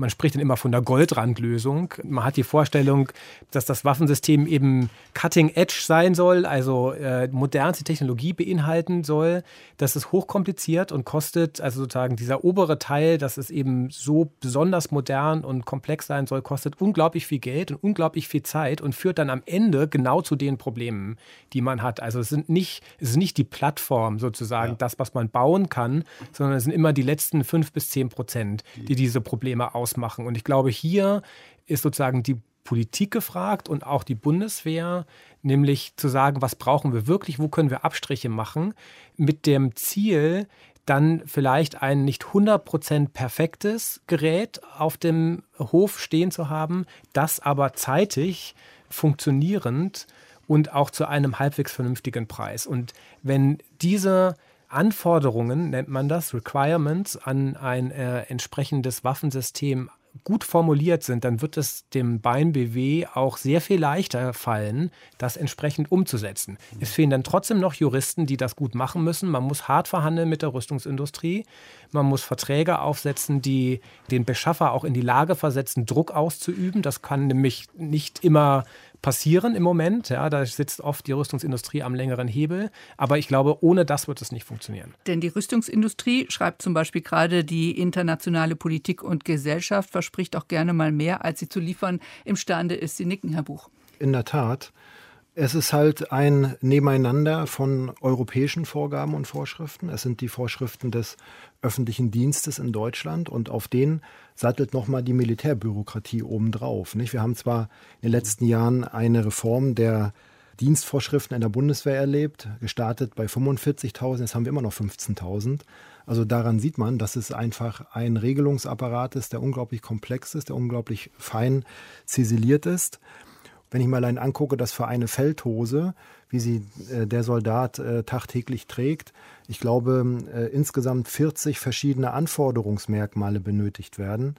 Speaker 5: man spricht dann immer von der Goldrandlösung. Man hat die Vorstellung, dass das Waffensystem eben cutting edge sein soll, also äh, modernste Technologie beinhalten soll. Das ist hochkompliziert und kostet, also sozusagen dieser obere Teil, dass es eben so besonders modern und komplex sein soll, kostet unglaublich viel Geld und unglaublich viel Zeit und führt dann am Ende genau zu den Problemen, die man hat. Also es sind nicht, es ist nicht die Plattform sozusagen, ja. das, was man bauen kann, sondern es sind immer die letzten fünf bis zehn Prozent, die diese Probleme aus ausmachen. Und ich glaube, hier ist sozusagen die Politik gefragt und auch die Bundeswehr, nämlich zu sagen, was brauchen wir wirklich, wo können wir Abstriche machen, mit dem Ziel, dann vielleicht ein nicht 100% perfektes Gerät auf dem Hof stehen zu haben, das aber zeitig funktionierend und auch zu einem halbwegs vernünftigen Preis. Und wenn diese Anforderungen, nennt man das, Requirements an ein äh, entsprechendes Waffensystem gut formuliert sind, dann wird es dem Bein BW auch sehr viel leichter fallen, das entsprechend umzusetzen. Es fehlen dann trotzdem noch Juristen, die das gut machen müssen. Man muss hart verhandeln mit der Rüstungsindustrie. Man muss Verträge aufsetzen, die den Beschaffer auch in die Lage versetzen, Druck auszuüben. Das kann nämlich nicht immer passieren im Moment. Ja, da sitzt oft die Rüstungsindustrie am längeren Hebel. Aber ich glaube, ohne das wird es nicht funktionieren.
Speaker 3: Denn die Rüstungsindustrie, schreibt zum Beispiel gerade die internationale Politik und Gesellschaft, verspricht auch gerne mal mehr, als sie zu liefern imstande ist. Sie nicken, Herr Buch.
Speaker 4: In der Tat. Es ist halt ein Nebeneinander von europäischen Vorgaben und Vorschriften. Es sind die Vorschriften des öffentlichen Dienstes in Deutschland und auf denen sattelt nochmal die Militärbürokratie obendrauf. Nicht? Wir haben zwar in den letzten Jahren eine Reform der Dienstvorschriften in der Bundeswehr erlebt, gestartet bei 45.000, jetzt haben wir immer noch 15.000. Also daran sieht man, dass es einfach ein Regelungsapparat ist, der unglaublich komplex ist, der unglaublich fein ziseliert ist. Wenn ich mal allein angucke, dass für eine Feldhose, wie sie äh, der Soldat äh, tagtäglich trägt, ich glaube, äh, insgesamt 40 verschiedene Anforderungsmerkmale benötigt werden,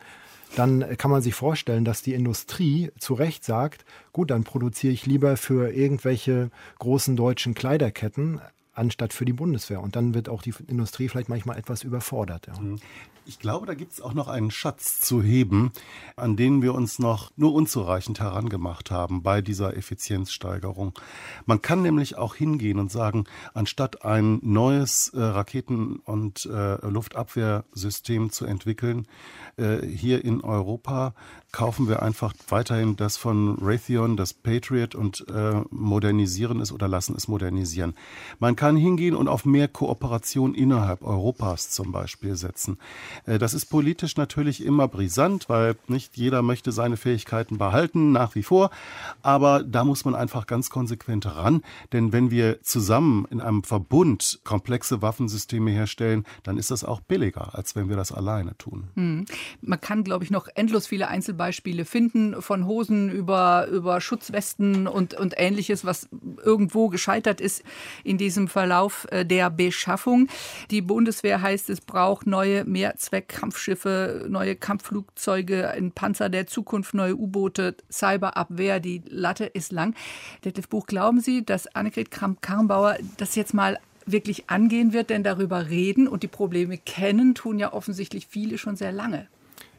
Speaker 4: dann kann man sich vorstellen, dass die Industrie zu Recht sagt, gut, dann produziere ich lieber für irgendwelche großen deutschen Kleiderketten anstatt für die Bundeswehr. Und dann wird auch die Industrie vielleicht manchmal etwas überfordert. Ja. Mhm.
Speaker 6: Ich glaube, da gibt es auch noch einen Schatz zu heben, an den wir uns noch nur unzureichend herangemacht haben bei dieser Effizienzsteigerung. Man kann nämlich auch hingehen und sagen, anstatt ein neues äh, Raketen- und äh, Luftabwehrsystem zu entwickeln, äh, hier in Europa kaufen wir einfach weiterhin das von Raytheon, das Patriot und äh, modernisieren es oder lassen es modernisieren. Man kann hingehen und auf mehr Kooperation innerhalb Europas zum Beispiel setzen. Äh, das ist politisch natürlich immer brisant, weil nicht jeder möchte seine Fähigkeiten behalten, nach wie vor. Aber da muss man einfach ganz konsequent ran. Denn wenn wir zusammen in einem Verbund komplexe Waffensysteme herstellen, dann ist das auch billiger, als wenn wir das alleine tun. Hm.
Speaker 3: Man kann, glaube ich, noch endlos viele Einzelbeispiele finden, von Hosen über, über Schutzwesten und, und ähnliches, was irgendwo gescheitert ist in diesem Verlauf äh, der Beschaffung. Die Bundeswehr heißt, es braucht neue Mehrzweckkampfschiffe, neue Kampfflugzeuge, ein Panzer der Zukunft, neue U-Boote, Cyberabwehr. Die Latte ist lang. Detlef Buch, glauben Sie, dass Annegret Kramp-Karrenbauer das jetzt mal wirklich angehen wird, denn darüber reden und die Probleme kennen, tun ja offensichtlich viele schon sehr lange.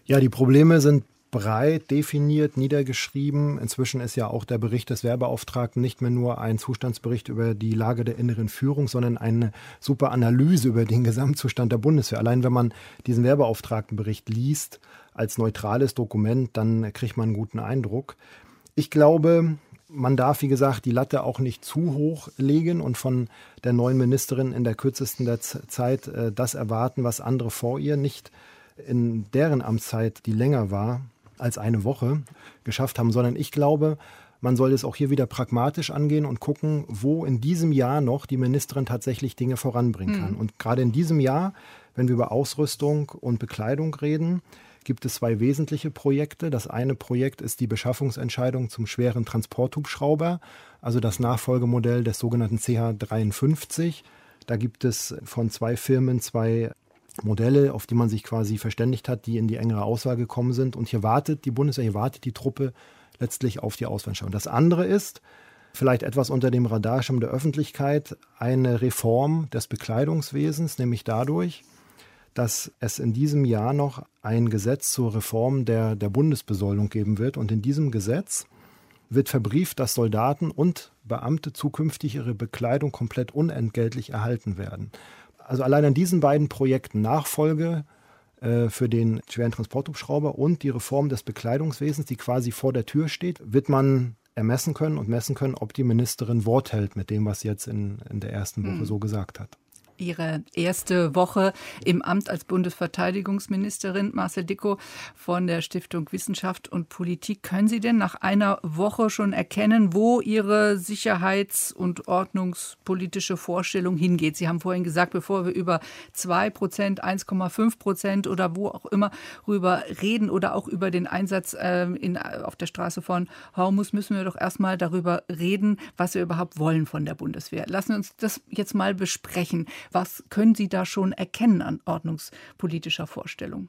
Speaker 4: Ja, die Probleme sind breit definiert, niedergeschrieben. Inzwischen ist ja auch der Bericht des Wehrbeauftragten nicht mehr nur ein Zustandsbericht über die Lage der inneren Führung, sondern eine super Analyse über den Gesamtzustand der Bundeswehr. Allein wenn man diesen Wehrbeauftragtenbericht liest als neutrales Dokument, dann kriegt man einen guten Eindruck. Ich glaube, man darf, wie gesagt, die Latte auch nicht zu hoch legen und von der neuen Ministerin in der kürzesten der Zeit äh, das erwarten, was andere vor ihr nicht in deren Amtszeit, die länger war als eine Woche, geschafft haben, sondern ich glaube, man soll es auch hier wieder pragmatisch angehen und gucken, wo in diesem Jahr noch die Ministerin tatsächlich Dinge voranbringen kann. Mhm. Und gerade in diesem Jahr, wenn wir über Ausrüstung und Bekleidung reden, gibt es zwei wesentliche Projekte. Das eine Projekt ist die Beschaffungsentscheidung zum schweren Transporthubschrauber, also das Nachfolgemodell des sogenannten CH53. Da gibt es von zwei Firmen zwei Modelle, auf die man sich quasi verständigt hat, die in die engere Auswahl gekommen sind. Und hier wartet die Bundeswehr, hier wartet die Truppe letztlich auf die Auswahlentscheidung. Das andere ist, vielleicht etwas unter dem Radarschirm der Öffentlichkeit eine Reform des Bekleidungswesens, nämlich dadurch, dass es in diesem Jahr noch ein Gesetz zur Reform der, der Bundesbesoldung geben wird. Und in diesem Gesetz wird verbrieft, dass Soldaten und Beamte zukünftig ihre Bekleidung komplett unentgeltlich erhalten werden. Also allein an diesen beiden Projekten Nachfolge äh, für den schweren Transporthubschrauber und die Reform des Bekleidungswesens, die quasi vor der Tür steht, wird man ermessen können und messen können, ob die Ministerin Wort hält mit dem, was sie jetzt in, in der ersten Woche mhm. so gesagt hat.
Speaker 3: Ihre erste Woche im Amt als Bundesverteidigungsministerin, Marcel Dicko von der Stiftung Wissenschaft und Politik. Können Sie denn nach einer Woche schon erkennen, wo Ihre sicherheits- und ordnungspolitische Vorstellung hingeht? Sie haben vorhin gesagt, bevor wir über 2 Prozent, 1,5 Prozent oder wo auch immer rüber reden oder auch über den Einsatz äh, in, auf der Straße von Hormus, müssen wir doch erstmal darüber reden, was wir überhaupt wollen von der Bundeswehr. Lassen wir uns das jetzt mal besprechen. Was können Sie da schon erkennen an ordnungspolitischer Vorstellung?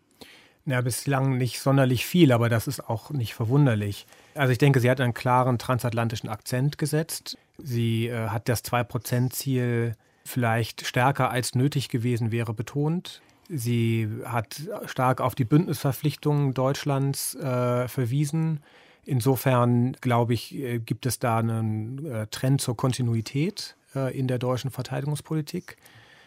Speaker 5: Ja, bislang nicht sonderlich viel, aber das ist auch nicht verwunderlich. Also ich denke, sie hat einen klaren transatlantischen Akzent gesetzt. Sie äh, hat das 2-Prozent-Ziel vielleicht stärker als nötig gewesen wäre betont. Sie hat stark auf die Bündnisverpflichtungen Deutschlands äh, verwiesen. Insofern, glaube ich, äh, gibt es da einen äh, Trend zur Kontinuität äh, in der deutschen Verteidigungspolitik.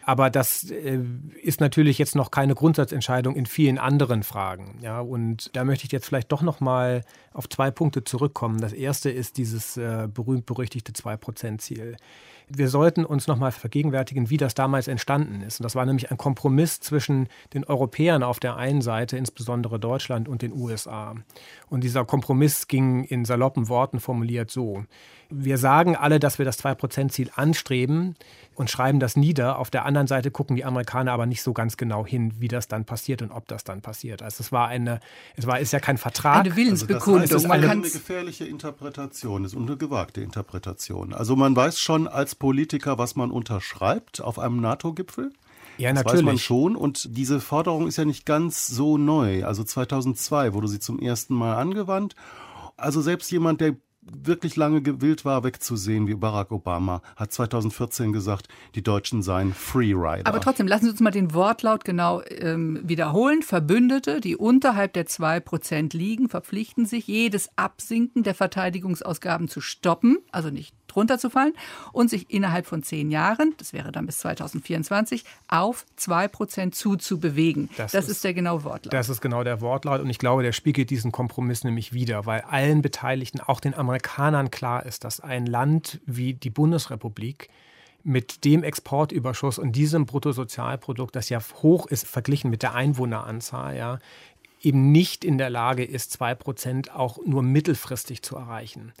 Speaker 5: Aber das äh, ist natürlich jetzt noch keine Grundsatzentscheidung in vielen anderen Fragen. Ja, und da möchte ich jetzt vielleicht doch noch mal auf zwei Punkte zurückkommen. Das erste ist dieses äh, berühmt-berüchtigte 2-Prozent-Ziel. Wir sollten uns noch mal vergegenwärtigen, wie das damals entstanden ist. Und das war nämlich ein Kompromiss zwischen den Europäern auf der einen Seite, insbesondere Deutschland, und den USA. Und dieser Kompromiss ging in saloppen Worten formuliert so. Wir sagen alle, dass wir das 2-Prozent-Ziel anstreben und schreiben das nieder. Auf der anderen Seite gucken die Amerikaner aber nicht so ganz genau hin, wie das dann passiert und ob das dann passiert. Also es war eine, es war, ist ja kein Vertrag.
Speaker 3: Eine Willensbekundung.
Speaker 6: Also das heißt, es ist eine, eine gefährliche Interpretation, es ist eine gewagte Interpretation. Also man weiß schon als Politiker, was man unterschreibt auf einem NATO-Gipfel.
Speaker 5: Ja,
Speaker 6: das natürlich. weiß man schon. Und diese Forderung ist ja nicht ganz so neu. Also 2002 wurde sie zum ersten Mal angewandt. Also selbst jemand, der wirklich lange gewillt war, wegzusehen wie Barack Obama, hat 2014 gesagt, die Deutschen seien Freerider.
Speaker 3: Aber trotzdem, lassen Sie uns mal den Wortlaut genau ähm, wiederholen. Verbündete, die unterhalb der 2% liegen, verpflichten sich, jedes Absinken der Verteidigungsausgaben zu stoppen, also nicht runterzufallen und sich innerhalb von zehn Jahren, das wäre dann bis 2024, auf 2% zuzubewegen. Das, das ist, ist, der genaue Wortlaut.
Speaker 5: Das ist genau der Wortlaut und ich glaube, der spiegelt diesen Kompromiss nämlich wieder, weil allen Beteiligten, auch den Amerikanern klar ist, dass ein Land wie die Bundesrepublik mit dem Exportüberschuss und diesem Bruttosozialprodukt, das ja hoch ist verglichen mit der Einwohneranzahl, ja, eben nicht in der Lage ist, 2% auch nur mittelfristig zu erreichen.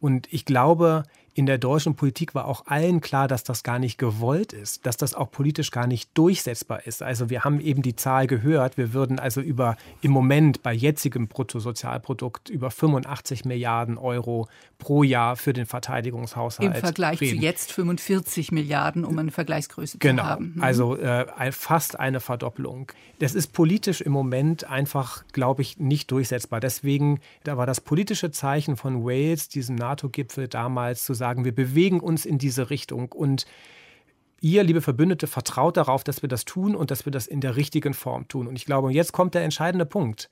Speaker 5: Und ich glaube, in der deutschen Politik war auch allen klar, dass das gar nicht gewollt ist, dass das auch politisch gar nicht durchsetzbar ist. Also wir haben eben die Zahl gehört, wir würden also über im Moment bei jetzigem Bruttosozialprodukt über 85 Milliarden Euro pro Jahr für den Verteidigungshaushalt.
Speaker 3: Im Vergleich reden. zu jetzt 45 Milliarden, um eine Vergleichsgröße
Speaker 5: genau.
Speaker 3: zu haben.
Speaker 5: Genau, also äh, fast eine Verdopplung. Das ist politisch im Moment einfach, glaube ich, nicht durchsetzbar. Deswegen, da war das politische Zeichen von Wales, diesem NATO-Gipfel damals zu sagen, wir bewegen uns in diese Richtung und ihr, liebe Verbündete, vertraut darauf, dass wir das tun und dass wir das in der richtigen Form tun. Und ich glaube, jetzt kommt der entscheidende Punkt.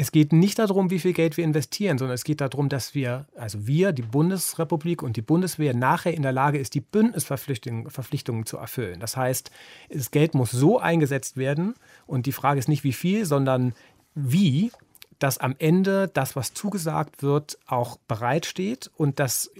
Speaker 5: Es geht nicht darum, wie viel Geld wir investieren, sondern es geht darum, dass wir, also wir, die Bundesrepublik und die Bundeswehr, nachher in der Lage ist, die Bündnisverpflichtungen Verpflichtungen zu erfüllen. Das heißt, das Geld muss so eingesetzt werden und die Frage ist nicht, wie viel, sondern wie, dass am Ende das, was zugesagt wird, auch bereitsteht und dass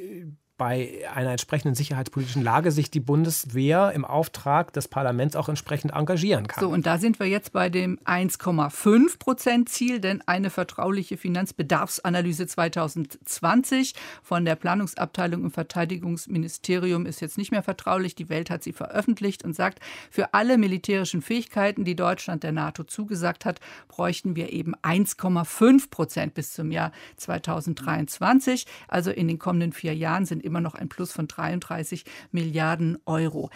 Speaker 5: bei einer entsprechenden sicherheitspolitischen Lage sich die Bundeswehr im Auftrag des Parlaments auch entsprechend engagieren kann.
Speaker 3: So, und da sind wir jetzt bei dem 1,5 Prozent Ziel, denn eine vertrauliche Finanzbedarfsanalyse 2020 von der Planungsabteilung im Verteidigungsministerium ist jetzt nicht mehr vertraulich. Die Welt hat sie veröffentlicht und sagt, für alle militärischen Fähigkeiten, die Deutschland der NATO zugesagt hat, bräuchten wir eben 1,5 Prozent bis zum Jahr 2023. Also in den kommenden vier Jahren sind immer noch ein Plus von 33 Milliarden Euro.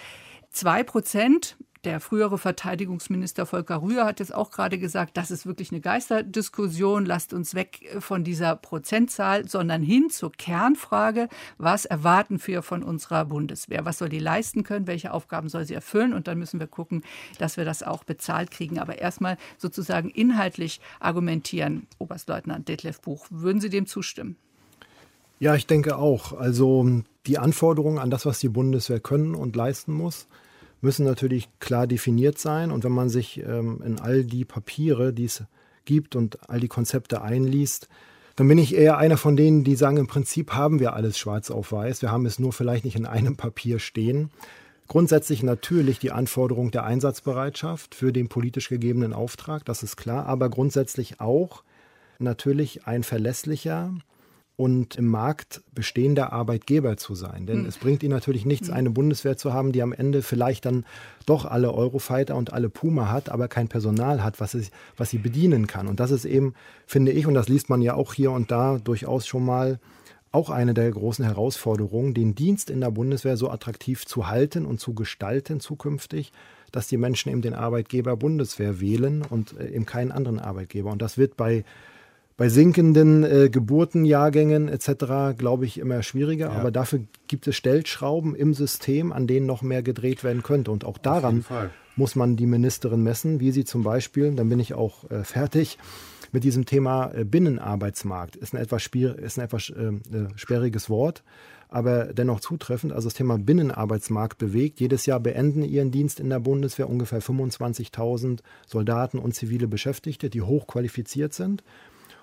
Speaker 3: Zwei Prozent Der frühere Verteidigungsminister Volker Rühr hat jetzt auch gerade gesagt, das ist wirklich eine Geisterdiskussion. Lasst uns weg von dieser Prozentzahl, sondern hin zur Kernfrage, was erwarten wir von unserer Bundeswehr? Was soll die leisten können? Welche Aufgaben soll sie erfüllen? Und dann müssen wir gucken, dass wir das auch bezahlt kriegen. Aber erstmal sozusagen inhaltlich argumentieren, Oberstleutnant Detlef Buch. Würden Sie dem zustimmen?
Speaker 4: Ja, ich denke auch. Also die Anforderungen an das, was die Bundeswehr können und leisten muss, müssen natürlich klar definiert sein. Und wenn man sich ähm, in all die Papiere, die es gibt und all die Konzepte einliest, dann bin ich eher einer von denen, die sagen, im Prinzip haben wir alles schwarz auf weiß. Wir haben es nur vielleicht nicht in einem Papier stehen. Grundsätzlich natürlich die Anforderung der Einsatzbereitschaft für den politisch gegebenen Auftrag, das ist klar, aber grundsätzlich auch natürlich ein verlässlicher, und im Markt bestehender Arbeitgeber zu sein. Denn mhm. es bringt ihnen natürlich nichts, hm. eine Bundeswehr zu haben, die am Ende vielleicht dann doch alle Eurofighter und alle Puma hat, aber kein Personal hat, was, es, was sie bedienen kann. Und das ist eben, finde ich, und das liest man ja auch hier und da durchaus schon mal, auch eine der großen Herausforderungen, den Dienst in der Bundeswehr so attraktiv zu halten und zu gestalten zukünftig, dass die Menschen eben den Arbeitgeber Bundeswehr wählen und äh, eben keinen anderen Arbeitgeber. Und das wird bei bei sinkenden äh, Geburtenjahrgängen etc., glaube ich, immer schwieriger. Ja. Aber dafür gibt es Stellschrauben im System, an denen noch mehr gedreht werden könnte. Und auch daran muss man die Ministerin messen, wie sie zum Beispiel, dann bin ich auch äh, fertig, mit diesem Thema äh, Binnenarbeitsmarkt. Ist ein etwas, spier ist ein etwas äh, äh, sperriges Wort, aber dennoch zutreffend. Also das Thema Binnenarbeitsmarkt bewegt. Jedes Jahr beenden ihren Dienst in der Bundeswehr ungefähr 25.000 Soldaten und zivile Beschäftigte, die hochqualifiziert sind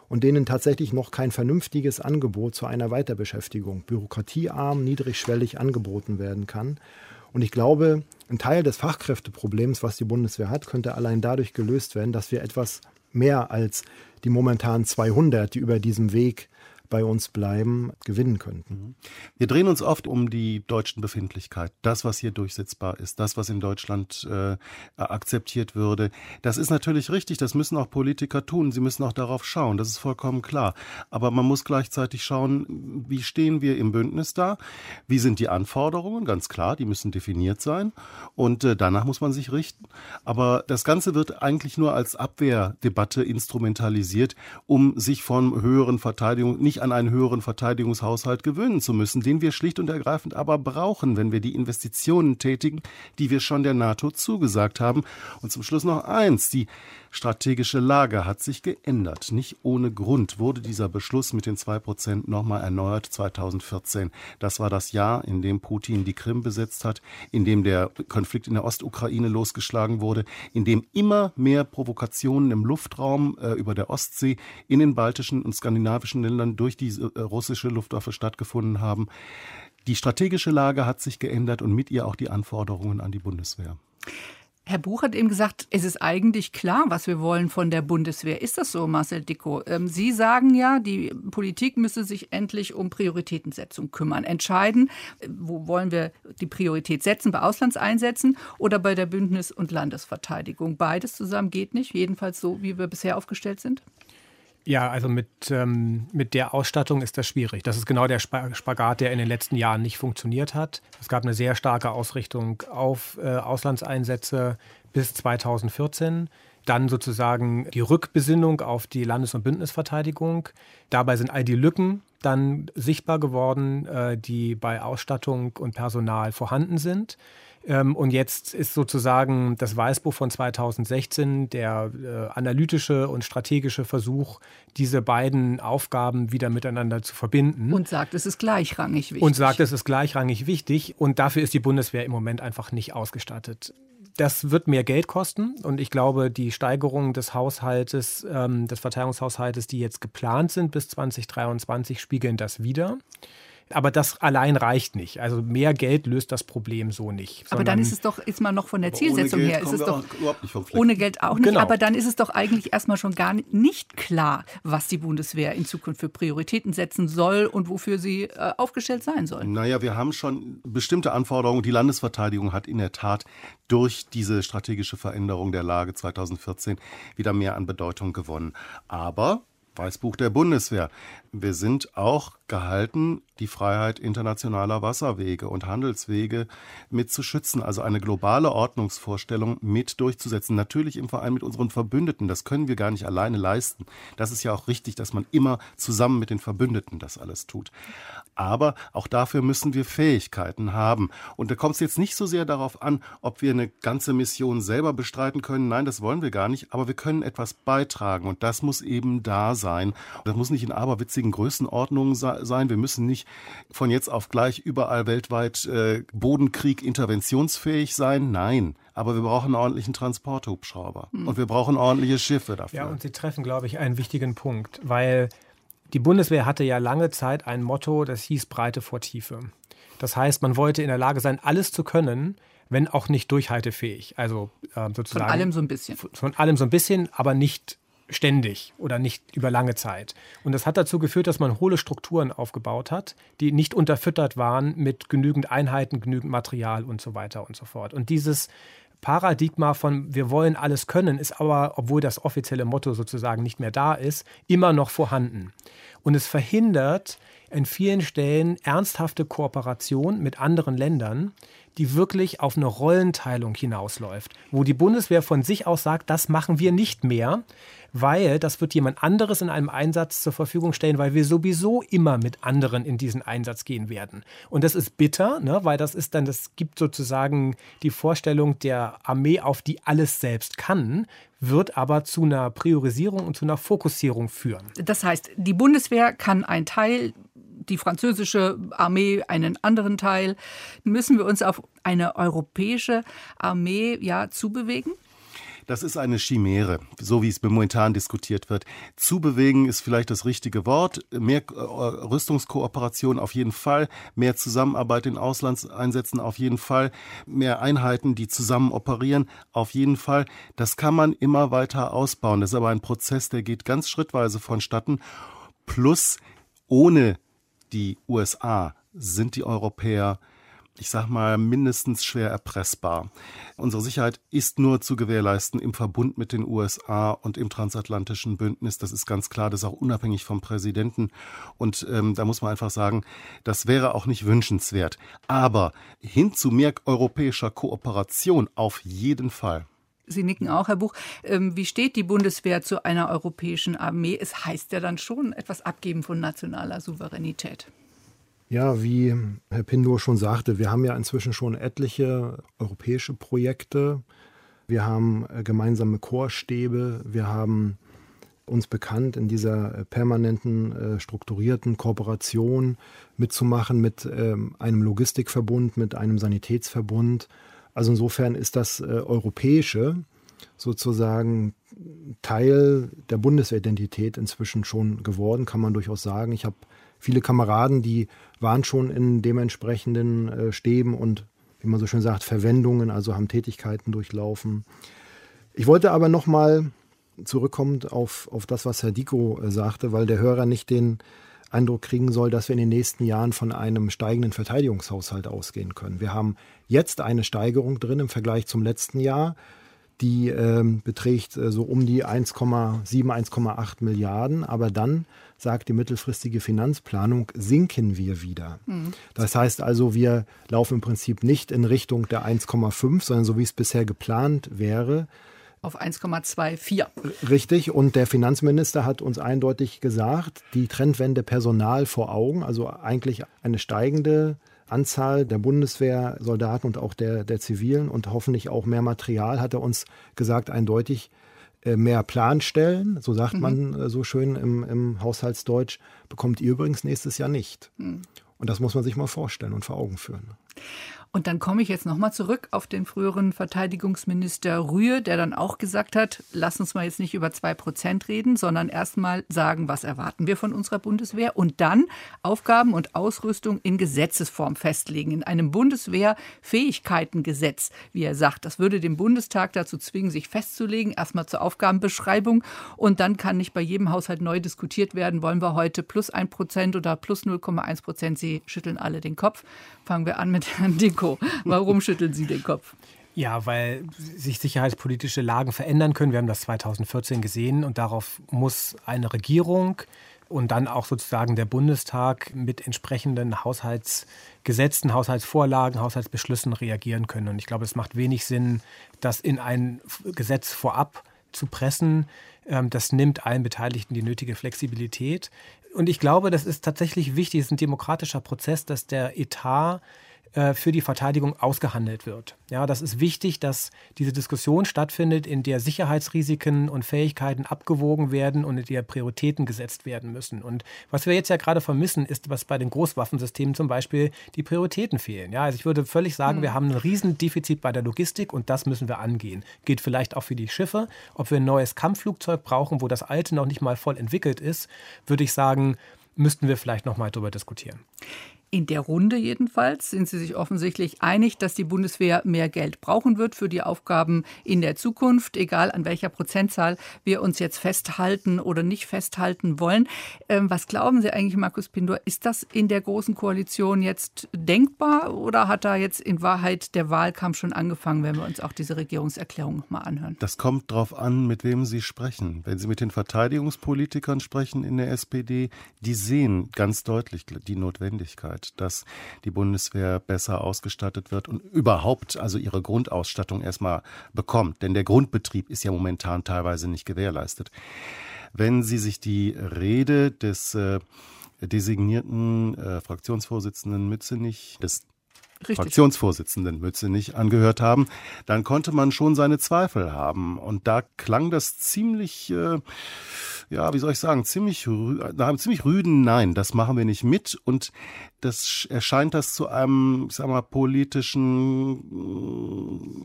Speaker 4: und denen tatsächlich noch kein vernünftiges Angebot zu einer Weiterbeschäftigung, bürokratiearm, niedrigschwellig angeboten werden kann. Und ich glaube, ein Teil des Fachkräfteproblems, was die Bundeswehr hat, könnte allein dadurch gelöst werden, dass wir etwas mehr als die momentan 200, die über diesem Weg bei uns bleiben, gewinnen könnten. Mhm.
Speaker 6: Wir drehen uns oft um die deutschen Befindlichkeiten. Das, was hier durchsetzbar ist, das, was in Deutschland äh, akzeptiert würde. Das ist natürlich richtig, das müssen auch Politiker tun. Sie müssen auch darauf schauen, das ist vollkommen klar. Aber man muss gleichzeitig schauen, wie stehen wir im Bündnis da? Wie sind die Anforderungen? Ganz klar, die müssen definiert sein. Und äh, danach muss man sich richten. Aber das Ganze wird eigentlich nur als Abwehrdebatte instrumentalisiert, um sich von höheren Verteidigungen nicht an einen höheren Verteidigungshaushalt gewöhnen zu müssen, den wir schlicht und ergreifend aber brauchen, wenn wir die Investitionen tätigen, die wir schon der NATO zugesagt haben. Und zum Schluss noch eins, die strategische Lage hat sich geändert. Nicht ohne Grund wurde dieser Beschluss mit den zwei Prozent nochmal erneuert 2014. Das war das Jahr, in dem Putin die Krim besetzt hat, in dem der Konflikt in der Ostukraine losgeschlagen wurde, in dem immer mehr Provokationen im Luftraum äh, über der Ostsee in den baltischen und skandinavischen Ländern durch die äh, russische Luftwaffe stattgefunden haben. Die strategische Lage hat sich geändert und mit ihr auch die Anforderungen an die Bundeswehr.
Speaker 3: Herr Buch hat eben gesagt, es ist eigentlich klar, was wir wollen von der Bundeswehr. Ist das so, Marcel Dicko? Ähm, Sie sagen ja, die Politik müsse sich endlich um Prioritätensetzung kümmern. Entscheiden, wo wollen wir die Priorität setzen, bei Auslandseinsätzen oder bei der Bündnis- und Landesverteidigung. Beides zusammen geht nicht, jedenfalls so, wie wir bisher aufgestellt sind.
Speaker 5: Ja, also mit, ähm, mit der Ausstattung ist das schwierig. Das ist genau der Spagat, der in den letzten Jahren nicht funktioniert hat. Es gab eine sehr starke Ausrichtung auf äh, Auslandseinsätze bis 2014. Dann sozusagen die Rückbesinnung auf die Landes- und Bündnisverteidigung. Dabei sind all die Lücken dann sichtbar geworden, äh, die bei Ausstattung und Personal vorhanden sind. Ähm, und jetzt ist sozusagen das Weißbuch von 2016 der äh, analytische und strategische Versuch, diese beiden Aufgaben wieder miteinander zu verbinden.
Speaker 3: Und sagt, es ist gleichrangig wichtig.
Speaker 5: Und sagt, es ist gleichrangig wichtig. Und dafür ist die Bundeswehr im Moment einfach nicht ausgestattet. Das wird mehr Geld kosten und ich glaube, die Steigerung des Haushaltes, ähm, des Verteidigungshaushaltes, die jetzt geplant sind bis 2023, spiegeln das wieder. Aber das allein reicht nicht. Also mehr Geld löst das Problem so nicht.
Speaker 3: Aber dann ist es doch, ist man noch von der Zielsetzung her, ist es doch ohne Geld auch nicht. Genau. Aber dann ist es doch eigentlich erstmal schon gar nicht klar, was die Bundeswehr in Zukunft für Prioritäten setzen soll und wofür sie äh, aufgestellt sein soll.
Speaker 6: Naja, wir haben schon bestimmte Anforderungen. Die Landesverteidigung hat in der Tat durch diese strategische Veränderung der Lage 2014 wieder mehr an Bedeutung gewonnen. Aber Weißbuch der Bundeswehr. Wir sind auch gehalten, die Freiheit internationaler Wasserwege und Handelswege mit zu schützen, also eine globale Ordnungsvorstellung mit durchzusetzen. Natürlich im Verein mit unseren Verbündeten, das können wir gar nicht alleine leisten. Das ist ja auch richtig, dass man immer zusammen mit den Verbündeten das alles tut. Aber auch dafür müssen wir Fähigkeiten haben. Und da kommt es jetzt nicht so sehr darauf an, ob wir eine ganze Mission selber bestreiten können. Nein, das wollen wir gar nicht. Aber wir können etwas beitragen. Und das muss eben da sein. Das muss nicht in aberwitzigen Größenordnungen sein. Wir müssen nicht von jetzt auf gleich überall weltweit äh, Bodenkrieg interventionsfähig sein. Nein. Aber wir brauchen einen ordentlichen Transporthubschrauber. Hm. Und wir brauchen ordentliche Schiffe dafür.
Speaker 5: Ja, und Sie treffen, glaube ich, einen wichtigen Punkt, weil die Bundeswehr hatte ja lange Zeit ein Motto, das hieß Breite vor Tiefe. Das heißt, man wollte in der Lage sein, alles zu können, wenn auch nicht durchhaltefähig. Also äh, sozusagen.
Speaker 3: Von allem so ein bisschen.
Speaker 5: Von allem so ein bisschen, aber nicht ständig oder nicht über lange Zeit. Und das hat dazu geführt, dass man hohle Strukturen aufgebaut hat, die nicht unterfüttert waren mit genügend Einheiten, genügend Material und so weiter und so fort. Und dieses Paradigma von wir wollen alles können ist aber, obwohl das offizielle Motto sozusagen nicht mehr da ist, immer noch vorhanden. Und es verhindert in vielen Stellen ernsthafte Kooperation mit anderen Ländern, die wirklich auf eine Rollenteilung hinausläuft, wo die Bundeswehr von sich aus sagt, das machen wir nicht mehr, weil das wird jemand anderes in einem Einsatz zur Verfügung stellen, weil wir sowieso immer mit anderen in diesen Einsatz gehen werden. Und das ist bitter, ne, weil das ist dann, das gibt sozusagen die Vorstellung der Armee, auf die alles selbst kann, wird aber zu einer Priorisierung und zu einer Fokussierung führen.
Speaker 3: Das heißt, die Bundeswehr kann ein Teil die französische Armee einen anderen Teil. Müssen wir uns auf eine europäische Armee ja zubewegen?
Speaker 6: Das ist eine Chimäre, so wie es momentan diskutiert wird. Zubewegen ist vielleicht das richtige Wort. Mehr äh, Rüstungskooperation auf jeden Fall, mehr Zusammenarbeit in Auslandseinsätzen auf jeden Fall, mehr Einheiten, die zusammen operieren auf jeden Fall. Das kann man immer weiter ausbauen. Das ist aber ein Prozess, der geht ganz schrittweise vonstatten. Plus ohne die USA sind die Europäer ich sag mal, mindestens schwer erpressbar. Unsere Sicherheit ist nur zu gewährleisten im Verbund mit den USA und im transatlantischen Bündnis. Das ist ganz klar, das ist auch unabhängig vom Präsidenten. Und ähm, da muss man einfach sagen, das wäre auch nicht wünschenswert. Aber hin zu mehr europäischer Kooperation auf jeden Fall.
Speaker 3: Sie nicken auch, Herr Buch. Ähm, wie steht die Bundeswehr zu einer europäischen Armee? Es heißt ja dann schon etwas abgeben von nationaler Souveränität.
Speaker 4: Ja, wie Herr Pindor schon sagte, wir haben ja inzwischen schon etliche europäische Projekte. Wir haben äh, gemeinsame Chorstäbe. Wir haben uns bekannt, in dieser äh, permanenten, äh, strukturierten Kooperation mitzumachen mit ähm, einem Logistikverbund, mit einem Sanitätsverbund. Also insofern ist das Europäische sozusagen Teil der Bundesidentität inzwischen schon geworden, kann man durchaus sagen. Ich habe viele Kameraden, die waren schon in dementsprechenden äh, Stäben und, wie man so schön sagt, Verwendungen, also haben Tätigkeiten durchlaufen. Ich wollte aber nochmal zurückkommend auf, auf das, was Herr Diko äh, sagte, weil der Hörer nicht den Eindruck kriegen soll, dass wir in den nächsten Jahren von einem steigenden Verteidigungshaushalt ausgehen können. Wir haben jetzt eine Steigerung drin im Vergleich zum letzten Jahr die ähm, beträgt äh, so um die 1,7, 1,8 Milliarden. Aber dann sagt die mittelfristige Finanzplanung, sinken wir wieder. Mhm. Das heißt also, wir laufen im Prinzip nicht in Richtung der 1,5, sondern so wie es bisher geplant wäre,
Speaker 3: auf 1,24.
Speaker 4: Richtig. Und der Finanzminister hat uns eindeutig gesagt, die Trendwende Personal vor Augen, also eigentlich eine steigende Anzahl der Bundeswehrsoldaten und auch der, der Zivilen und hoffentlich auch mehr Material, hat er uns gesagt, eindeutig äh, mehr Planstellen, so sagt mhm. man äh, so schön im, im Haushaltsdeutsch, bekommt ihr übrigens nächstes Jahr nicht. Mhm. Und das muss man sich mal vorstellen und vor Augen führen.
Speaker 3: Und dann komme ich jetzt nochmal zurück auf den früheren Verteidigungsminister Rühe, der dann auch gesagt hat, lass uns mal jetzt nicht über zwei Prozent reden, sondern erstmal sagen, was erwarten wir von unserer Bundeswehr und dann Aufgaben und Ausrüstung in Gesetzesform festlegen, in einem Bundeswehrfähigkeitengesetz, wie er sagt. Das würde den Bundestag dazu zwingen, sich festzulegen, erstmal zur Aufgabenbeschreibung und dann kann nicht bei jedem Haushalt neu diskutiert werden, wollen wir heute plus ein Prozent oder plus 0,1 Prozent. Sie schütteln alle den Kopf. Fangen wir an mit Herrn Dick Nico, warum schütteln Sie den Kopf?
Speaker 5: Ja, weil sich sicherheitspolitische Lagen verändern können. Wir haben das 2014 gesehen und darauf muss eine Regierung und dann auch sozusagen der Bundestag mit entsprechenden Haushaltsgesetzen, Haushaltsvorlagen, Haushaltsbeschlüssen reagieren können. Und ich glaube, es macht wenig Sinn, das in ein Gesetz vorab zu pressen. Ähm, das nimmt allen Beteiligten die nötige Flexibilität. Und ich glaube, das ist tatsächlich wichtig, es ist ein demokratischer Prozess, dass der Etat für die Verteidigung ausgehandelt wird. Ja, das ist wichtig, dass diese Diskussion stattfindet, in der Sicherheitsrisiken und Fähigkeiten abgewogen werden und in der Prioritäten gesetzt werden müssen. Und was wir jetzt ja gerade vermissen, ist, was bei den Großwaffensystemen zum Beispiel die Prioritäten fehlen. Ja, also ich würde völlig sagen, mhm. wir haben ein Riesendefizit bei der Logistik und das müssen wir angehen. Geht vielleicht auch für die Schiffe. Ob wir ein neues Kampfflugzeug brauchen, wo das alte noch nicht mal voll entwickelt ist, würde ich sagen, müssten wir vielleicht noch mal darüber diskutieren.
Speaker 3: In der Runde jedenfalls sind Sie sich offensichtlich einig, dass die Bundeswehr mehr Geld brauchen wird für die Aufgaben in der Zukunft, egal an welcher Prozentzahl wir uns jetzt festhalten oder nicht festhalten wollen. Ähm, was glauben Sie eigentlich, Markus Pindor? Ist das in der Großen Koalition jetzt denkbar oder hat da jetzt in Wahrheit der Wahlkampf schon angefangen, wenn wir uns auch diese Regierungserklärung mal anhören?
Speaker 6: Das kommt darauf an, mit wem Sie sprechen. Wenn Sie mit den Verteidigungspolitikern sprechen in der SPD, die sehen ganz deutlich die Notwendigkeit. Möglichkeit, dass die Bundeswehr besser ausgestattet wird und überhaupt also ihre Grundausstattung erstmal bekommt. Denn der Grundbetrieb ist ja momentan teilweise nicht gewährleistet. Wenn Sie sich die Rede des äh, designierten äh, Fraktionsvorsitzenden Mützenich, des Richtig. Fraktionsvorsitzenden Mützenich angehört haben, dann konnte man schon seine Zweifel haben. Und da klang das ziemlich äh, ja, wie soll ich sagen, ziemlich, nach einem ziemlich rüden Nein, das machen wir nicht mit und das erscheint das zu einem, ich sag mal, politischen,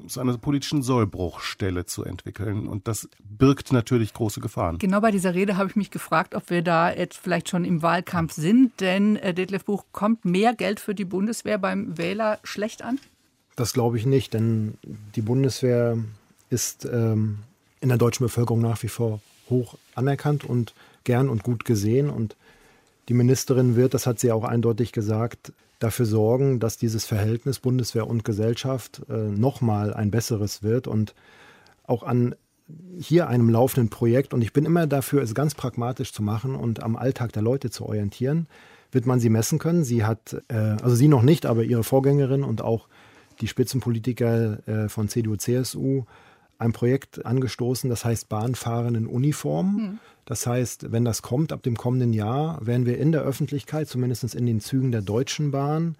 Speaker 6: zu einer politischen Sollbruchstelle zu entwickeln und das birgt natürlich große Gefahren.
Speaker 3: Genau bei dieser Rede habe ich mich gefragt, ob wir da jetzt vielleicht schon im Wahlkampf sind, denn äh, Detlef Buch, kommt mehr Geld für die Bundeswehr beim Wähler schlecht an?
Speaker 4: Das glaube ich nicht, denn die Bundeswehr ist ähm, in der deutschen Bevölkerung nach wie vor hoch anerkannt und gern und gut gesehen. Und die Ministerin wird, das hat sie auch eindeutig gesagt, dafür sorgen, dass dieses Verhältnis Bundeswehr und Gesellschaft äh, nochmal ein besseres wird und auch an hier einem laufenden Projekt, und ich bin immer dafür, es ganz pragmatisch zu machen und am Alltag der Leute zu orientieren, wird man sie messen können. Sie hat, äh, also sie noch nicht, aber ihre Vorgängerin und auch die Spitzenpolitiker äh, von CDU, CSU ein Projekt angestoßen, das heißt Bahnfahren in Uniform. Mhm. Das heißt, wenn das kommt, ab dem kommenden Jahr, werden wir in der Öffentlichkeit, zumindest in den Zügen der Deutschen Bahn,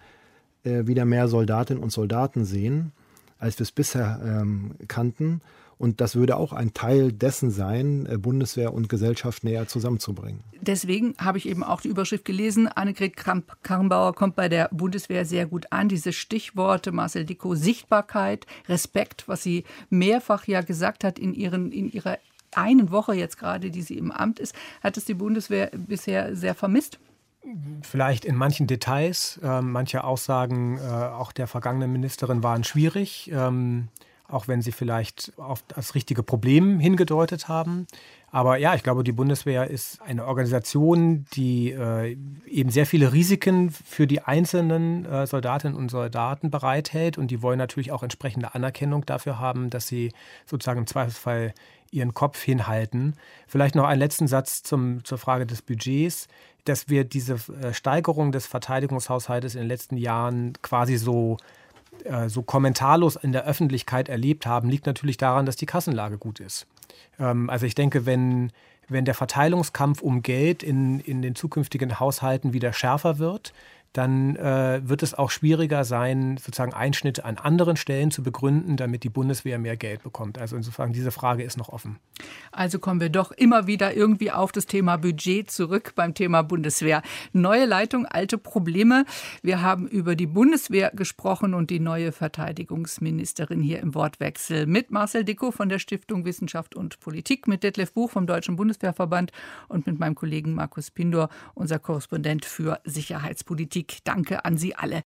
Speaker 4: äh, wieder mehr Soldatinnen und Soldaten sehen, als wir es bisher ähm, kannten. Und das würde auch ein Teil dessen sein, äh, Bundeswehr und Gesellschaft näher zusammenzubringen.
Speaker 3: Deswegen habe ich eben auch die Überschrift gelesen, Annegret Kramp-Karrenbauer kommt bei der Bundeswehr sehr gut an. Diese Stichworte, Marcel Dicko, Sichtbarkeit, Respekt, was sie mehrfach ja gesagt hat in, ihren, in ihrer einen Woche jetzt gerade, die sie im Amt ist, hat es die Bundeswehr bisher sehr vermisst?
Speaker 5: Vielleicht in manchen Details. Äh, manche Aussagen äh, auch der vergangenen Ministerin waren schwierig. Ähm, auch wenn sie vielleicht auf das richtige Problem hingedeutet haben. Aber ja, ich glaube, die Bundeswehr ist eine Organisation, die äh, eben sehr viele Risiken für die einzelnen äh, Soldatinnen und Soldaten bereithält. Und die wollen natürlich auch entsprechende Anerkennung dafür haben, dass sie sozusagen im Zweifelsfall ihren Kopf hinhalten. Vielleicht noch einen letzten Satz zum, zur Frage des Budgets, dass wir diese äh, Steigerung des Verteidigungshaushaltes in den letzten Jahren quasi so äh, so kommentarlos in der Öffentlichkeit erlebt haben, liegt natürlich daran, dass die Kassenlage gut ist. Ähm, also ich denke, wenn, wenn der Verteilungskampf um Geld in, in den zukünftigen Haushalten wieder schärfer wird, dann äh, wird es auch schwieriger sein, sozusagen Einschnitte an anderen Stellen zu begründen, damit die Bundeswehr mehr Geld bekommt. Also insofern, diese Frage ist noch offen.
Speaker 3: Also kommen wir doch immer wieder irgendwie auf das Thema Budget zurück beim Thema Bundeswehr. Neue Leitung, alte Probleme. Wir haben über die Bundeswehr gesprochen und die neue Verteidigungsministerin hier im Wortwechsel mit Marcel Dicko von der Stiftung Wissenschaft und Politik, mit Detlef Buch vom Deutschen Bundeswehrverband und mit meinem Kollegen Markus Pindor, unser Korrespondent für Sicherheitspolitik. Danke an Sie alle.